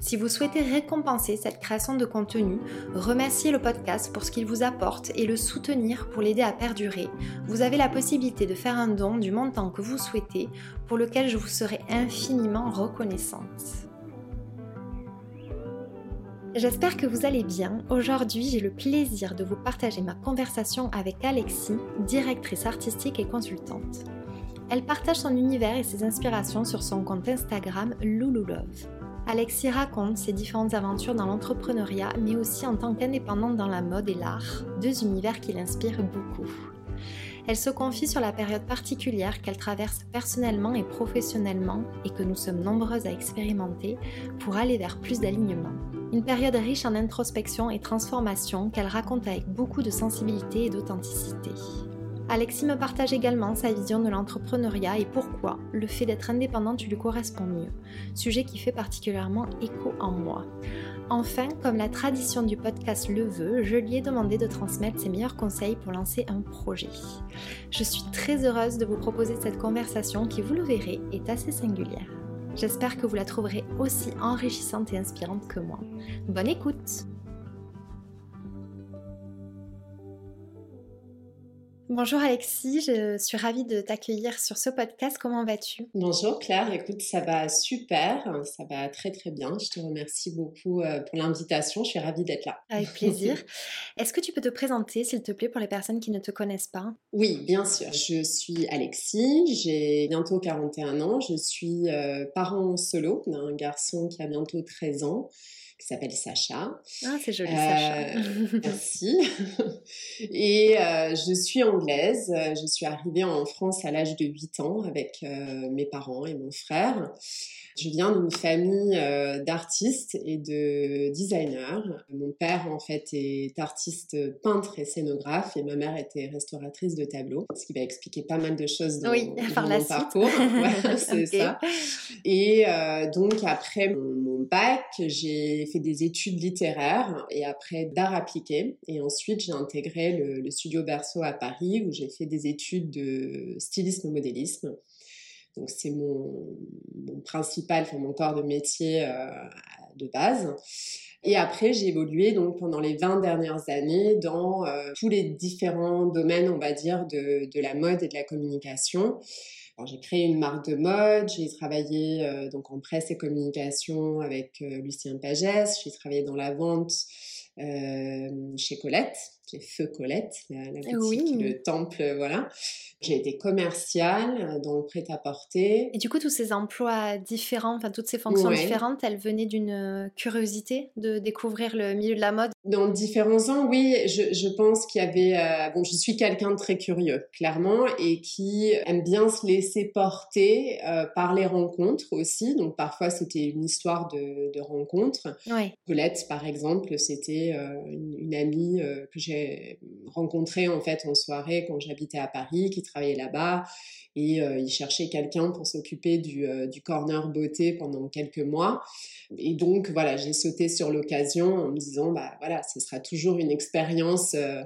Si vous souhaitez récompenser cette création de contenu, remercier le podcast pour ce qu'il vous apporte et le soutenir pour l'aider à perdurer, vous avez la possibilité de faire un don du montant que vous souhaitez, pour lequel je vous serai infiniment reconnaissante. J'espère que vous allez bien. Aujourd'hui, j'ai le plaisir de vous partager ma conversation avec Alexis, directrice artistique et consultante. Elle partage son univers et ses inspirations sur son compte Instagram Lululove. Alexis raconte ses différentes aventures dans l'entrepreneuriat, mais aussi en tant qu'indépendante dans la mode et l'art, deux univers qui l'inspirent beaucoup. Elle se confie sur la période particulière qu'elle traverse personnellement et professionnellement et que nous sommes nombreuses à expérimenter pour aller vers plus d'alignement. Une période riche en introspection et transformation qu'elle raconte avec beaucoup de sensibilité et d'authenticité. Alexis me partage également sa vision de l'entrepreneuriat et pourquoi le fait d'être indépendante lui correspond mieux, sujet qui fait particulièrement écho en moi. Enfin, comme la tradition du podcast le veut, je lui ai demandé de transmettre ses meilleurs conseils pour lancer un projet. Je suis très heureuse de vous proposer cette conversation qui, vous le verrez, est assez singulière. J'espère que vous la trouverez aussi enrichissante et inspirante que moi. Bonne écoute Bonjour Alexis, je suis ravie de t'accueillir sur ce podcast. Comment vas-tu? Bonjour Claire, écoute, ça va super, ça va très très bien. Je te remercie beaucoup euh, pour l'invitation, je suis ravie d'être là. Avec plaisir. Est-ce que tu peux te présenter, s'il te plaît, pour les personnes qui ne te connaissent pas? Oui, bien sûr. Je suis Alexis, j'ai bientôt 41 ans, je suis euh, parent solo d'un garçon qui a bientôt 13 ans qui s'appelle Sacha. Ah, c'est joli, Sacha. Euh, merci. Et euh, je suis anglaise. Je suis arrivée en France à l'âge de 8 ans avec euh, mes parents et mon frère. Je viens d'une famille euh, d'artistes et de designers. Mon père, en fait, est artiste peintre et scénographe et ma mère était restauratrice de tableaux, ce qui va expliquer pas mal de choses dans, oui, par la mon parcours. c'est ça. Et euh, donc, après mon, bac, j'ai fait des études littéraires et après d'art appliqué. Et ensuite, j'ai intégré le, le studio Berceau à Paris où j'ai fait des études de stylisme-modélisme. Donc c'est mon, principal, enfin mon corps de métier euh, de base. Et après, j'ai évolué donc pendant les 20 dernières années dans euh, tous les différents domaines, on va dire, de, la mode et de la communication. J'ai créé une marque de mode, j'ai travaillé euh, donc en presse et communication avec Lucien Pagès, j'ai travaillé dans la vente chez Colette, qui est Feu Colette, la, la boutique, oui. le temple, voilà. J'ai été commerciale euh, dans le prêt-à-porter. Et du coup, tous ces emplois différents, enfin toutes ces fonctions différentes, elles venaient d'une euh, curiosité de découvrir le milieu de la mode? Dans différents ans, oui. Je, je pense qu'il y avait... Euh, bon, je suis quelqu'un de très curieux, clairement, et qui aime bien se laisser porter euh, par les rencontres aussi. Donc parfois, c'était une histoire de, de rencontre. Ouais. Colette, par exemple, c'était euh, une, une, amie que j'ai rencontrée en fait en soirée quand j'habitais à Paris, qui travaillait là-bas et euh, il cherchait quelqu'un pour s'occuper du, euh, du, corner beauté pendant quelques mois. Et donc voilà, j'ai sauté sur l'occasion en me disant bah voilà, ce sera toujours une expérience euh,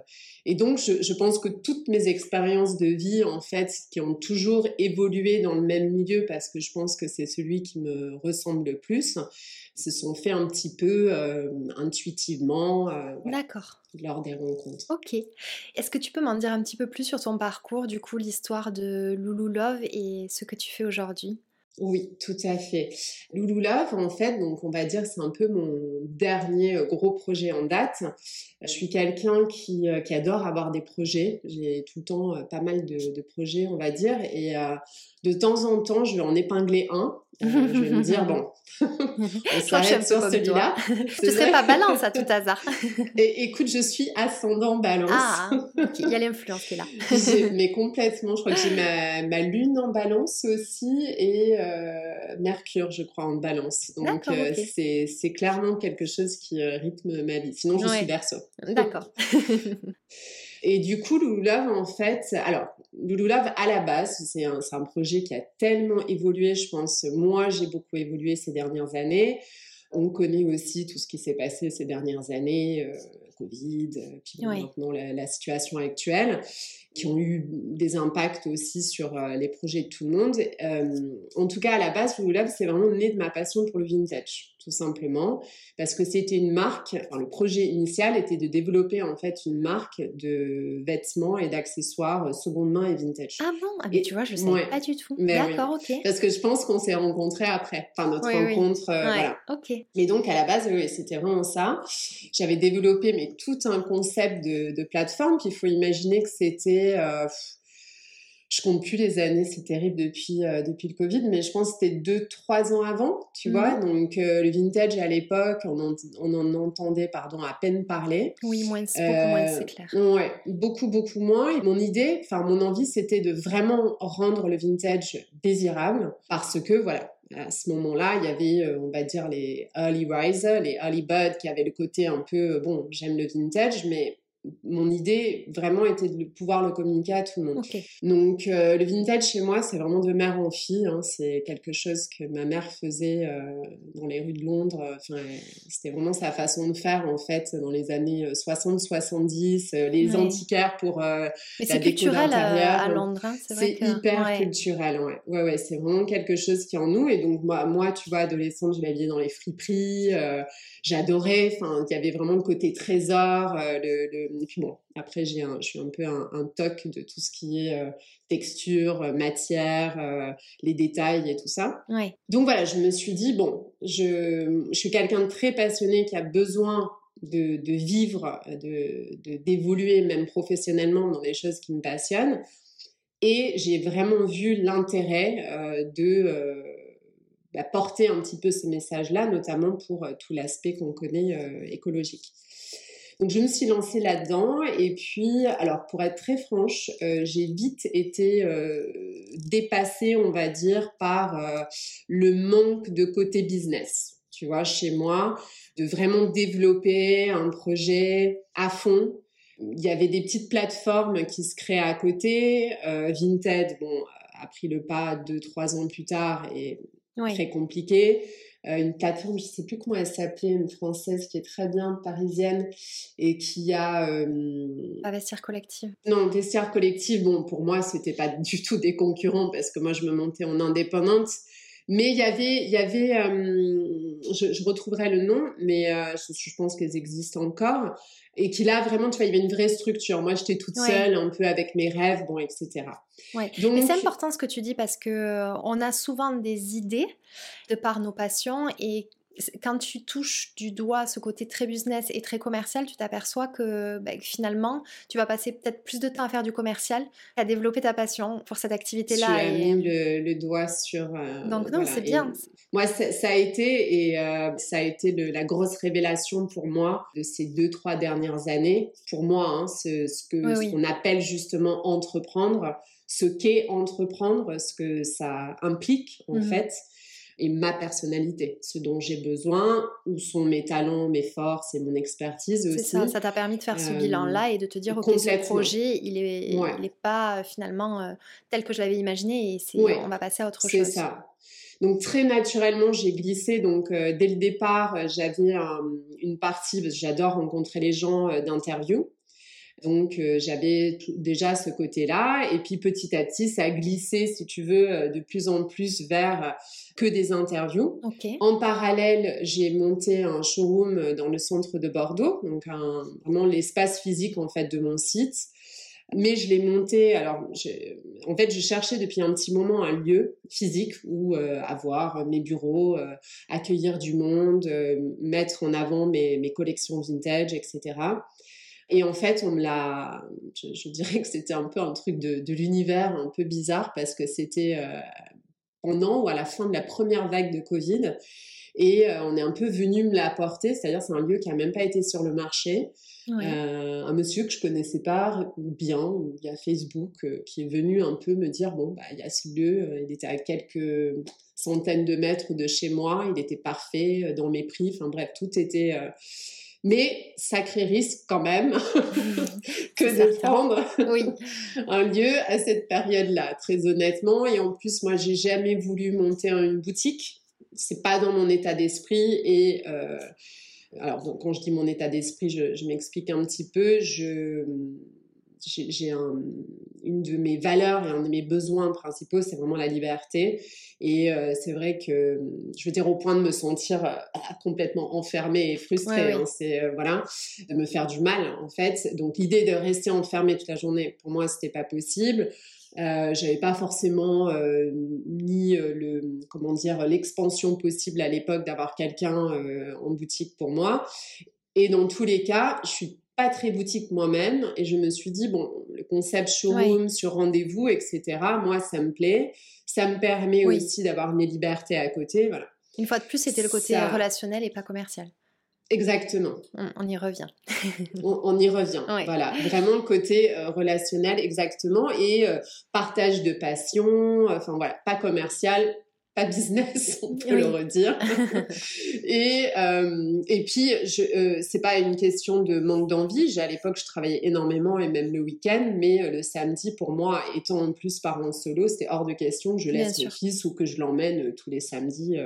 Et donc, je, pense que toutes mes expériences de vie, en fait, qui ont toujours évolué dans le même milieu, parce que je pense que c'est celui qui me ressemble le plus, se sont fait un petit peu euh, intuitivement. Euh, D'accord. Lors des rencontres. Ok. Est-ce que tu peux m'en dire un petit peu plus sur ton parcours, du coup, l'histoire de Loulou Love et ce que tu fais aujourd'hui? Oui, tout à fait. Loulou Love, en fait, donc on va dire c'est un peu mon dernier euh, gros projet en date. Je suis quelqu'un qui, euh, qui adore avoir des projets. J'ai tout le temps euh, pas mal de, de, projets, on va dire, et de temps en temps, je vais en épingler un euh, je vais me dire, bon, on s'arrête sur celui-là. Tu serais pas balance à tout hasard. Et écoute, je suis ascendant balance. Ah, il y a l'influence qui est là. mais complètement, je crois que j'ai ma, ma, lune en balance aussi et euh, Mercure, je crois, en balance. Donc euh, c'est clairement quelque chose qui rythme ma vie. Sinon, je suis verso. D'accord. Et du coup, Love, en fait, alors, Love, à la base, c'est un, un, projet qui a tellement évolué, je pense. Moi, j'ai beaucoup évolué ces dernières années. On connaît aussi tout ce qui s'est passé ces dernières années, euh, Covid, puis maintenant la, la, situation actuelle qui ont eu des impacts aussi sur euh, les projets de tout le monde. Euh, en tout cas, à la base, Love, c'est vraiment né de ma passion pour le vintage, tout simplement, parce que c'était une marque, enfin, le projet initial était de développer en fait une marque de vêtements et d'accessoires euh, seconde main et vintage. Ah bon? Ah, mais tu vois, je ne savais pas du tout. D'accord, ok. Parce que je pense qu'on s'est rencontrés après, enfin notre rencontre, voilà. Ok. Mais donc, à la base, oui, c'était vraiment ça. J'avais développé mais tout un concept de, de plateforme, qu'il faut imaginer que c'était euh, je compte plus les années, c'est terrible depuis, euh, depuis le Covid, mais je pense que c'était deux, trois ans avant, tu mmh. vois. Donc, euh, le vintage à l'époque, on, en, entendait pardon, à peine parler. Oui, moins, beaucoup moins, c'est clair. Ouais, beaucoup, beaucoup moins. Et mon idée, enfin, mon envie, c'était de vraiment rendre le vintage désirable parce que, voilà, à ce moment-là, il y avait, on va dire, les early risers, les early birds qui avaient le côté un peu, bon, j'aime le vintage, mais mon idée vraiment était de pouvoir le communiquer à tout le monde. Donc euh, le vintage chez moi, c'est vraiment de mère en fille. Hein. C'est quelque chose que ma mère faisait euh, dans les rues de Londres. Enfin, c'était vraiment sa façon de faire en fait dans les années 60-70. Euh, les antiquaires pour la c'est culturel à, Londres. Hein, c'est, hyper culturel. Ouais, ouais, ouais c'est vraiment quelque chose qui est en nous. Et donc moi, moi tu vois, adolescente, je m'habillais dans les friperies. j'adorais. Enfin, il y avait vraiment le côté trésor, le et puis bon, après, j'ai je suis un peu un, un, toc de tout ce qui est euh, texture, euh, matière, euh, les détails et tout ça. Donc voilà, je me suis dit, bon, je, je suis quelqu'un de très passionné qui a besoin de, de vivre, de, d'évoluer même professionnellement dans des choses qui me passionnent. Et j'ai vraiment vu l'intérêt de bah, porter un petit peu ces messages-là, notamment pour tout l'aspect qu'on connaît écologique. Donc je me suis lancée là-dedans et puis, alors pour être très franche, euh, j'ai vite été euh, dépassée, on va dire, par euh, le manque de côté business. Tu vois, chez moi, de vraiment développer un projet à fond. Il y avait des petites plateformes qui se créaient à côté. Vinted, bon, a pris le pas deux, trois ans plus tard et très compliqué. Euh, une plateforme, je sais plus comment elle s'appelait, une française qui est très bien, parisienne, et qui a... Euh... Pas Vestiaire Collective. Non, Vestiaire Collective, bon, pour moi, c'était pas du tout des concurrents, parce que moi, je me montais en indépendante. Mais il y avait, y avait euh, je, je, retrouverai le nom, mais euh, je, je, pense qu'elles existent encore et qu'il a vraiment, tu vois, il y avait une vraie structure. Moi, j'étais toute seule, un peu avec mes rêves, bon, etc. Ouais. Donc... Mais c'est important ce que tu dis parce que euh, on a souvent des idées de par nos passions et quand tu touches du doigt ce côté très business et très commercial, tu t'aperçois que ben, finalement, tu vas passer peut-être plus de temps à faire du commercial, à développer ta passion pour cette activité-là. Tu as mis le, doigt sur. Euh, Donc non, c'est bien. moi, ça, a été et euh, ça a été la grosse révélation pour moi de ces deux trois dernières années. Pour moi, hein, ce, ce que qu'on appelle justement entreprendre, ce qu'est entreprendre, ce que ça implique en mmh fait et ma personnalité, ce dont j'ai besoin, où sont mes talents, mes forces et mon expertise aussi. ça, ça t'a permis de faire ce bilan-là et de te dire, ok, ce projet, il n'est il est pas euh, finalement euh, tel que je l'avais imaginé et on va passer à autre chose. C'est ça. Donc très naturellement, j'ai glissé. Donc euh, dès le départ, j'avais une partie, parce que j'adore rencontrer les gens d'interview. Donc euh, j'avais déjà ce côté-là et puis petit à petit ça a glissé si tu veux euh, de plus en plus vers euh, que des interviews. En parallèle, j'ai monté un showroom dans le centre de Bordeaux, donc vraiment l'espace physique en fait de mon site. Mais je l'ai monté. Alors, en fait, je cherchais depuis un petit moment un lieu physique où avoir mes bureaux, accueillir du monde, mettre en avant mes, mes collections vintage, etc. Et en fait, on me l'a. Je, dirais que c'était un peu un truc de, l'univers un peu bizarre parce que c'était euh, pendant ou à la fin de la première vague de Covid. Et euh, on est un peu venu me l'apporter, c'est-à-dire c'est un lieu qui a même pas été sur le marché. Euh, un monsieur que je connaissais pas bien via Facebook qui est venu un peu me dire bon bah il y a ce lieu, il était à quelques centaines de mètres de chez moi, il était parfait dans mes prix, enfin bref tout était mais sacré risque quand même que de prendre un lieu à cette période-là, très honnêtement. Et en plus, moi, j'ai jamais voulu monter une boutique. C'est pas dans mon état d'esprit. Et euh, alors, quand je dis mon état d'esprit, je, je m'explique un petit peu. Je j'ai un, une de mes valeurs et un de mes besoins principaux, c'est vraiment la liberté. Et euh, c'est vrai que, je veux dire, au point de me sentir euh, complètement enfermée et frustrée, hein, c'est euh, voilà, de me faire du mal en fait. Donc l'idée de rester enfermée toute la journée, pour moi, c'était pas possible. Euh, j'avais pas forcément ni le comment dire l'expansion possible à l'époque d'avoir quelqu'un en boutique pour moi. Et dans tous les cas, je suis pas très boutique moi-même et je me suis dit bon le concept showroom sur rendez-vous etc moi ça me plaît ça me permet aussi d'avoir mes libertés à côté voilà une fois de plus c'était le côté relationnel et pas commercial Exactement. On, y revient. on, y revient. Voilà, vraiment le côté euh, relationnel, exactement, et euh, partage de passion, enfin voilà, pas commercial, pas business, on peut le redire. et, euh, et puis, je, euh, c'est pas une question de manque d'envie. À l'époque, je travaillais énormément et même le week-end, mais euh, le samedi, pour moi, étant en plus parent solo, c'était hors de question que je laisse mon fils ou que je l'emmène euh, tous les samedis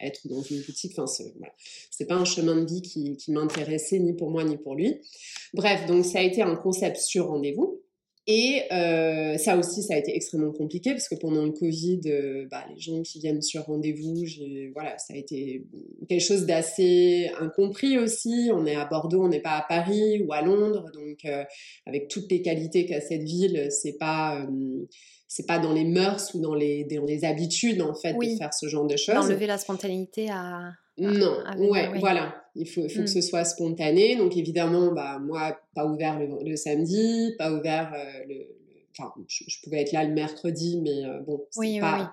être dans une boutique. Enfin, c'est, voilà. c'est pas un chemin de vie qui, qui m'intéressait ni pour moi ni pour lui. Bref, donc ça a été un concept sur rendez-vous. Et euh, ça aussi, ça a été extrêmement compliqué parce que pendant le Covid, euh, bah, les gens qui viennent sur rendez-vous, voilà, ça a été quelque chose d'assez incompris aussi. On est à Bordeaux, on n'est pas à Paris ou à Londres, donc euh, avec toutes les qualités qu'a cette ville, c'est pas c'est pas dans les mœurs ou dans les, dans les habitudes en fait de faire ce genre de choses. Enlever la spontanéité à non, ouais, voilà. Il faut, faut que mm. ce soit spontané. Donc évidemment, bah moi, pas ouvert le, samedi, pas ouvert euh, le, Enfin, je, pouvais être là le mercredi, mais euh, bon, c'est pas,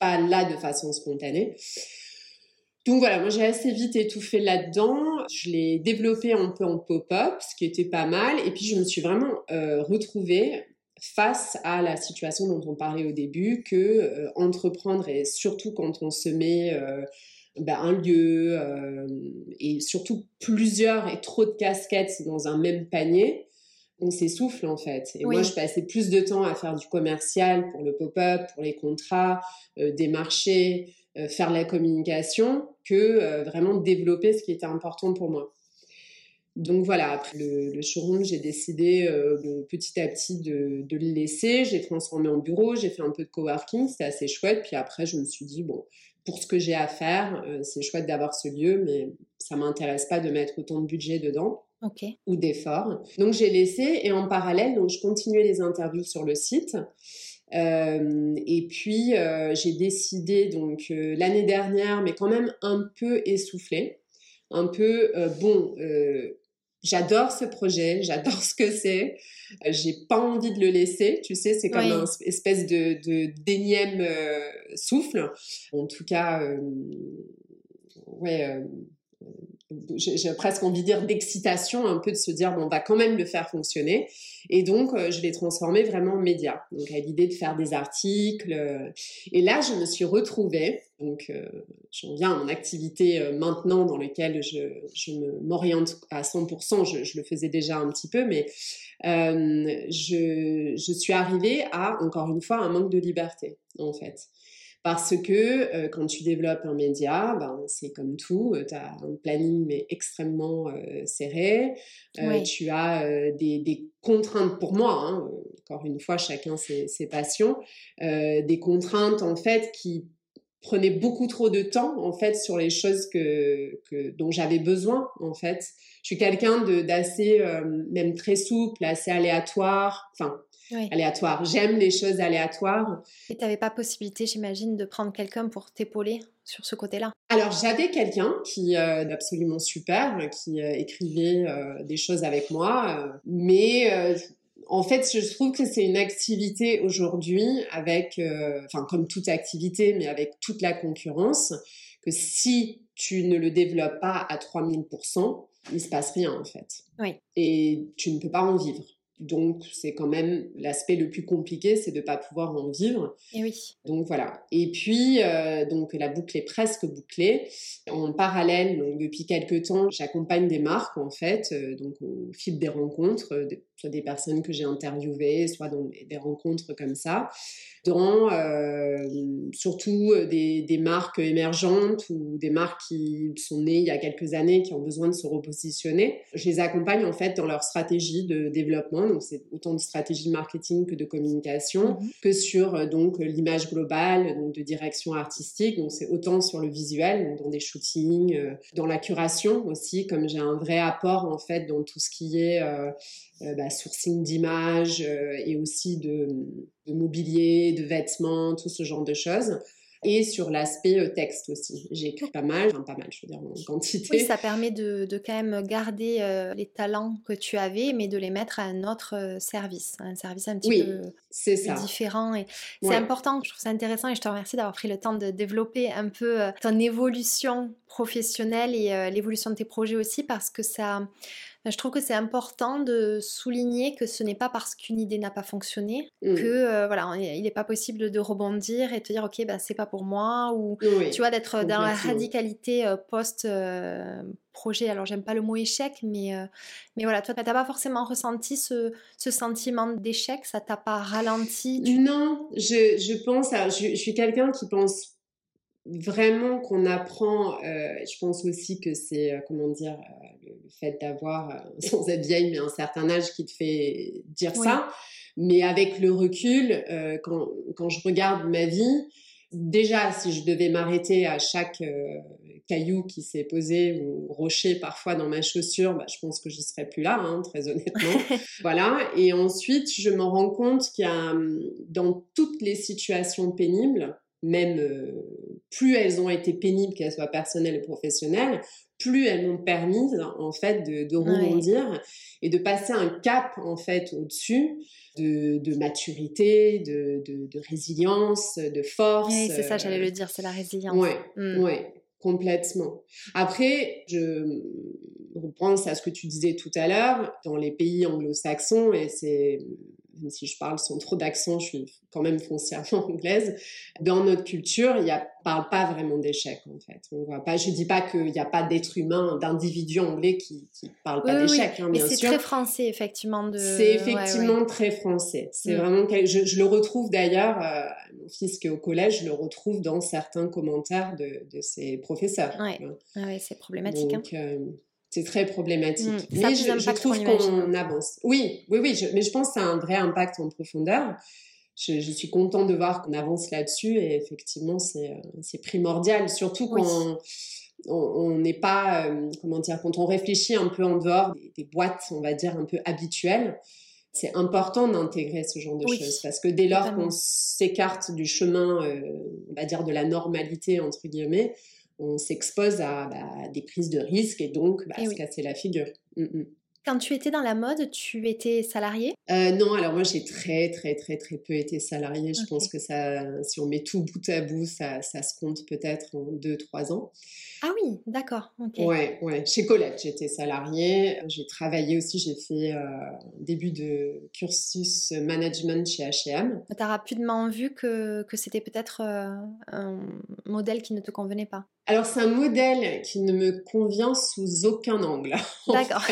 pas là de façon spontanée. Donc voilà, moi j'ai assez vite étouffé là-dedans. Je l'ai développé un peu en pop-up, ce qui était pas mal. Et puis je me suis vraiment euh, retrouvée face à la situation dont on parlait au début, que entreprendre et surtout quand on se met ben, un lieu euh, et surtout plusieurs et trop de casquettes dans un même panier, on s'essouffle en fait. Et moi, je passais plus de temps à faire du commercial pour le pop-up, pour les contrats, euh, des marchés, euh, faire la communication, que vraiment développer ce qui était important pour moi. Donc voilà, après le, showroom, j'ai décidé petit à petit de, de le laisser. J'ai transformé en bureau, j'ai fait un peu de coworking, c'était assez chouette. Puis après, je me suis dit, bon, pour ce que j'ai à faire, euh, c'est chouette d'avoir ce lieu, mais ça m'intéresse pas de mettre autant de budget dedans. ou d'efforts. Donc j'ai laissé et en parallèle, donc je continuais les interviews sur le site. Euh, et puis euh, j'ai décidé donc l'année dernière, mais quand même un peu essoufflé, un peu bon j'adore ce projet, j'adore ce que c'est, euh, j'ai pas envie de le laisser, tu sais, c'est comme un espèce de, de d'énième euh, souffle. En tout cas, euh, ouais, j'ai presque envie de dire d'excitation, un peu de se dire bon, on va quand même le faire fonctionner. Et donc, euh, je l'ai transformé vraiment en média. Donc, à l'idée de faire des articles. Euh, et là, je me suis retrouvée. Donc, euh, j'en viens à mon activité maintenant dans laquelle je, je m'oriente à 100%. Je, je, le faisais déjà un petit peu, mais je, je suis arrivée à, encore une fois, un manque de liberté, en fait Parce que euh, quand tu développes un média, ben, c'est comme tout, tu as un planning mais extrêmement serré, tu as des, des, contraintes pour moi, hein, encore une fois, chacun ses, ses passions, des contraintes en fait qui prenait beaucoup trop de temps en fait sur les choses que, que dont j'avais besoin en fait. Je suis quelqu'un d'assez euh, même très souple, assez aléatoire, enfin aléatoire. J'aime les choses aléatoires. Et tu n'avais pas possibilité, j'imagine, de prendre quelqu'un pour t'épauler sur ce côté-là? Alors j'avais quelqu'un qui euh, absolument super, qui euh, écrivait euh, des choses avec moi, mais en fait, je trouve que c'est une activité aujourd'hui avec, euh, enfin comme toute activité, mais avec toute la concurrence, que si tu ne le développes pas à 3000%, il se passe rien en fait. Oui. Et tu ne peux pas en vivre. Donc, c'est quand même l'aspect le plus compliqué, c'est de ne pas pouvoir en vivre. Et oui. Donc voilà. Et puis, euh, donc la boucle est presque bouclée. En parallèle, donc depuis quelques temps, j'accompagne des marques en fait, euh, donc au fil des rencontres, euh, soit des personnes que j'ai interviewées, soit dans des rencontres comme ça, dans surtout des, des, marques émergentes ou des marques qui sont nées il y a quelques années, qui ont besoin de se repositionner. Je les accompagne en fait dans leur stratégie de développement donc c'est autant de stratégie marketing que de communication, mhm. que sur euh, donc l'image globale, donc de direction artistique. Donc c'est autant sur le visuel, donc dans des shootings, euh, dans la curation aussi, comme j'ai un vrai apport en fait dans tout ce qui est euh, bah, sourcing d'images et aussi de, de mobilier, de vêtements, tout ce genre de choses et sur l'aspect euh, texte aussi. J'ai écrit pas mal, enfin pas mal, je veux dire en quantité. Oui, ça permet de, de quand même garder euh, les talents que tu avais, mais de les mettre à un autre euh, service, un service un petit peu c'est ça. différent. Et c'est important, je trouve ça intéressant et je te remercie d'avoir pris le temps de développer un peu ton évolution professionnelle et l'évolution de tes projets aussi parce que ça je trouve que c'est important de souligner que ce n'est pas parce qu'une idée n'a pas fonctionné mmh. que euh, voilà, il n'est pas possible de rebondir et de te dire ok ben c'est pas pour moi ou tu vois d'être dans la radicalité euh, post euh, projet. Alors j'aime pas le mot échec, mais mais voilà, toi t'as pas forcément ressenti ce, ce sentiment d'échec, ça t'a pas ralenti Non, je, je pense, je, je suis quelqu'un qui pense vraiment qu'on apprend, euh, je pense aussi que c'est, euh, comment dire, euh, le, fait d'avoir, sans être vieille, mais un certain âge qui te fait dire ça. Mais avec le recul, quand, quand, je regarde ma vie, déjà, si je devais m'arrêter à chaque caillou qui s'est posé ou rocher parfois dans ma chaussure, bah, je pense que je serais plus là, hein, très honnêtement. voilà. Et ensuite, je me rends compte qu'il y a, hum, dans toutes les situations pénibles, même plus elles ont été pénibles, qu'elles soient personnelles et professionnelles, plus elles m'ont permis en fait de, rebondir et de passer un cap en fait au-dessus de, maturité, de, résilience, de force. Oui, c'est ça, j'allais le dire, c'est la résilience. Ouais, mmh. ouais, complètement. Après, je repense à ce que tu disais tout à l'heure, dans les pays anglo-saxons, et c'est même si je parle sans trop d'accent, je suis quand même foncièrement anglaise. Dans notre culture, il a parle pas vraiment d'échec en fait. On voit pas. Je dis pas qu'il n'y a pas d'être humain, d'individu anglais qui ne parle pas d'échec. Hein, mais c'est très français effectivement. De... C'est effectivement très français. C'est mm. vraiment. Je, le retrouve d'ailleurs. Euh, mon fils qui est au collège, je le retrouve dans certains commentaires de, de ses professeurs. Ouais c'est problématique. Hein. Euh, c'est très problématique. Mm. mais je, trouve qu'on avance. Oui, oui, oui, mais je pense que ça a un vrai impact en profondeur. Je, suis contente de voir qu'on avance là-dessus et effectivement, c'est euh, primordial, surtout quand on n'est pas, euh, comment dire, quand on réfléchit un peu en dehors des, boîtes, on va dire, un peu habituelles. C'est important d'intégrer ce genre de choses parce que dès lors qu'on s'écarte du chemin, euh, on va dire, de la normalité, entre guillemets, on s'expose à bah, des prises de risques et donc bah, se casser la figure. Mm, mm. Quand tu étais dans la mode, tu étais salarié euh, Non, alors moi j'ai très très très très peu été salarié. Je pense que ça, si on met tout bout à bout, ça, ça se compte peut-être en 2-3 ans. Ah oui, d'accord. Ouais, ouais. Chez Colette, j'étais salariée. J'ai travaillé aussi, j'ai fait euh, un début de cursus management chez H&M. Tu as rapidement vu que, que c'était peut-être euh, un modèle qui ne te convenait pas? Alors, c'est un modèle qui ne me convient sous aucun angle. D'accord.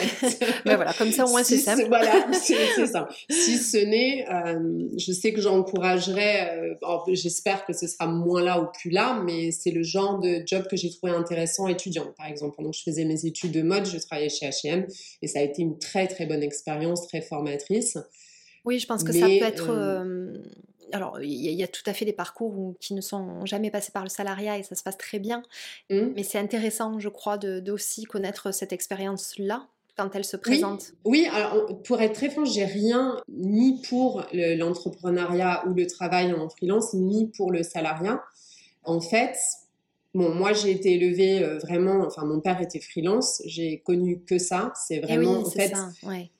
Mais voilà, comme ça, au moins, c'est simple. Voilà, c'est ça. Si ce n'est, euh, je sais que j'encouragerais, euh, j'espère que ce sera moins là ou plus là, mais c'est le genre de job que j'ai trouvé intéressant étudiant. Par exemple, pendant que je faisais mes études de mode, je travaillais chez H&M et ça a été une très, très bonne expérience, très formatrice. Oui, je pense que ça peut être... Euh, alors, il y, a tout à fait des parcours qui ne sont jamais passés par le salariat et ça se passe très bien. Mmh. Mais c'est intéressant, je crois, de, aussi connaître cette expérience-là quand elle se présente. Oui, alors pour être très franche, j'ai rien ni pour l'entrepreneuriat ou le travail en freelance, ni pour le salariat. En fait, bon, moi j'ai été élevée euh, vraiment, enfin mon père était freelance, j'ai connu que ça. C'est eh vraiment, en fait, ça, ouais.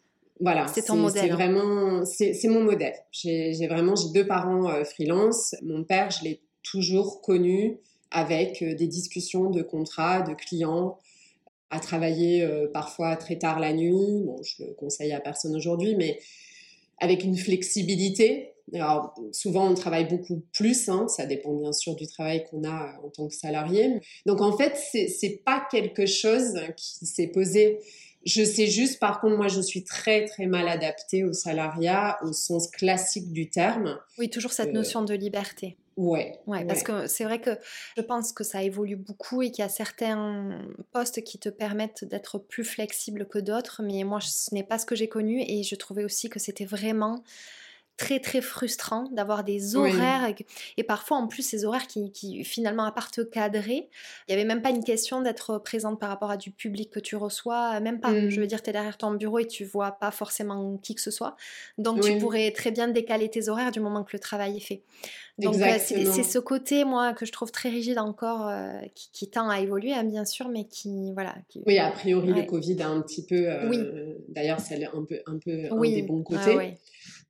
Voilà, c'est ton modèle. C'est hein. vraiment, c'est mon modèle. J'ai vraiment, j'ai deux parents euh, freelance. Mon père, je l'ai toujours connu avec euh, des discussions de contrats, de clients, à travailler euh, parfois très tard la nuit. Bon, je le conseille à personne aujourd'hui, mais avec une flexibilité. Alors, souvent, on travaille beaucoup plus, hein, ça dépend bien sûr du travail qu'on a en tant que salarié. Donc, en fait, c'est pas quelque chose qui s'est posé je sais juste, par contre, moi, je suis très, très mal adaptée au salariat au sens classique du terme. Oui, toujours cette euh, notion de liberté. Ouais, ouais, parce que c'est vrai que je pense que ça évolue beaucoup et qu'il y a certains postes qui te permettent d'être plus flexible que d'autres, mais moi, ce n'est pas ce que j'ai connu et je trouvais aussi que c'était vraiment très très frustrant d'avoir des horaires et, parfois en plus ces horaires qui, finalement à part te cadrer, il n'y avait même pas une question d'être présente par rapport à du public que tu reçois, même pas. Je veux dire, tu es derrière ton bureau et tu vois pas forcément qui que ce soit. Donc tu pourrais très bien décaler tes horaires du moment que le travail est fait. Donc euh, c'est ce côté, moi, que je trouve très rigide encore, euh, qui, tend à évoluer, hein, bien sûr, mais qui, voilà. Oui, a priori, le Covid a un petit peu... oui. Euh, d'ailleurs, c'est un peu, un peu un des bons ah côtés.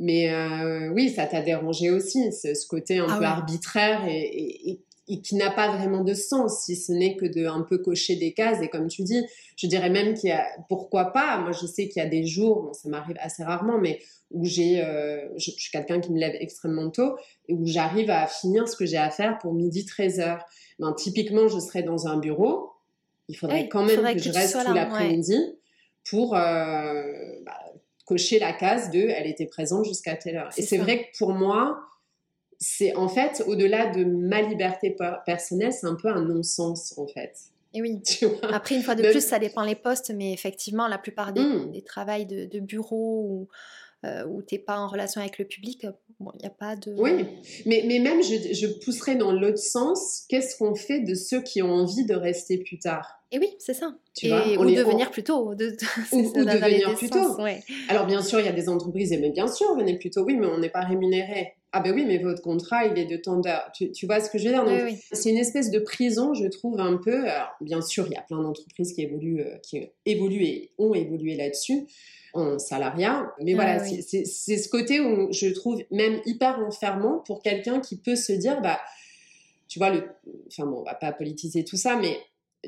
Mais euh, oui, ça t'a dérangé aussi, ce, côté un ah peu arbitraire et, qui n'a pas vraiment de sens, si ce n'est que de un peu cocher des cases. Et comme tu dis, je dirais même qu'il y a, pourquoi pas, moi je sais qu'il y a des jours, ça m'arrive assez rarement, mais où j'ai, euh, je, suis quelqu'un qui me lève extrêmement tôt et où j'arrive à finir ce que j'ai à faire pour midi 13 h Ben, typiquement, je serais dans un bureau, il faudrait quand même que, je reste tout l'après-midi pour euh, bah, cocher la case de elle était présente jusqu'à telle heure. Et c'est vrai que pour moi, c'est en fait, au-delà de ma liberté personnelle, c'est un peu un non-sens en fait. Et oui. Après, une fois de plus, ça dépend les postes, mais effectivement, la plupart des, mmh. des travails de, de bureau ou euh, où tu n'es pas en relation avec le public, il n'y a pas de... Oui, mais, mais même je, je pousserais dans l'autre sens, qu'est-ce qu'on fait de ceux qui ont envie de rester plus tard? Et oui, c'est ça. Tu et, ou devenir plus tôt. De, ou, devenir plus tôt. Alors bien sûr, il y a des entreprises, et mais bien sûr, venez plus tôt, oui, mais on n'est pas rémunéré. Ah ben oui, mais votre contrat, il est de temps d'heure. Tu, vois ce que je veux dire? Oui, C'est une espèce de prison, je trouve, un peu. Alors, bien sûr, il y a plein d'entreprises qui évoluent, euh, qui évoluent et ont évolué là-dessus en salariat. Mais voilà, c'est ce côté où je trouve même hyper enfermant pour quelqu'un qui peut se dire, bah, tu vois, le, enfin bon, on va pas politiser tout ça, mais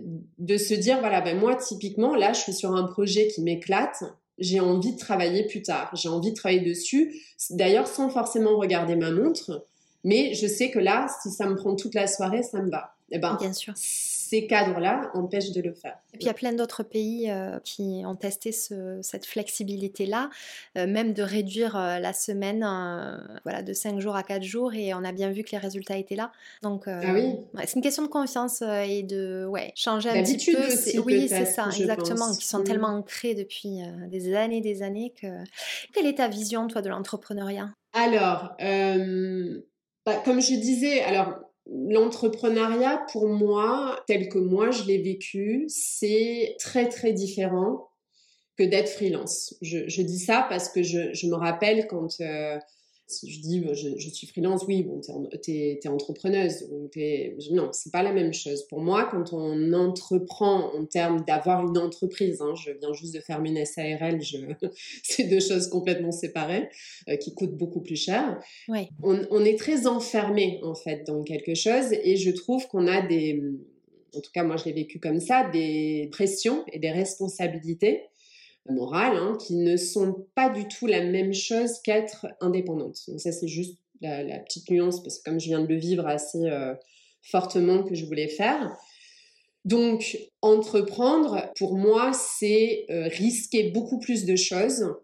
de se dire, voilà, ben moi, typiquement, là, je suis sur un projet qui m'éclate, j'ai envie de travailler plus tard, j'ai envie de travailler dessus, d'ailleurs sans forcément regarder ma montre, mais je sais que là, si ça me prend toute la soirée, ça me va. Eh ben, Bien sûr ces cadres-là empêchent de le faire. Et puis il y a plein d'autres pays euh, qui ont testé cette flexibilité-là, euh, même de réduire euh, la semaine voilà, de 5 jours à 4 jours, et on a bien vu que les résultats étaient là. Donc ah oui. c'est une question de confiance et de ouais, changer un petit peu. Aussi, oui, c'est ça, exactement, qui sont mm. tellement ancrés depuis des années des années que... Quelle est ta vision, toi, de l'entrepreneuriat? Alors, bah, comme je disais, alors L'entrepreneuriat, pour moi, tel que moi je l'ai vécu, c'est très très différent que d'être freelance. Je, dis ça parce que je, me rappelle quand euh, si je dis, je, suis freelance, oui, bon, tu es, entrepreneuse. Es, non, c'est pas la même chose. Pour moi, quand on entreprend en termes d'avoir une entreprise, hein, je viens juste de fermer une SARL, c'est deux choses complètement séparées euh, qui coûtent beaucoup plus cher. On, on, est très enfermé, en fait, dans quelque chose et je trouve qu'on a des, en tout cas, moi, je l'ai vécu comme ça, des pressions et des responsabilités morales hein, qui ne sont pas du tout la même chose qu'être indépendante. Donc ça, c'est juste la, petite nuance, parce que comme je viens de le vivre assez euh, fortement que je voulais faire. Donc, entreprendre, pour moi, c'est euh, risquer beaucoup plus de choses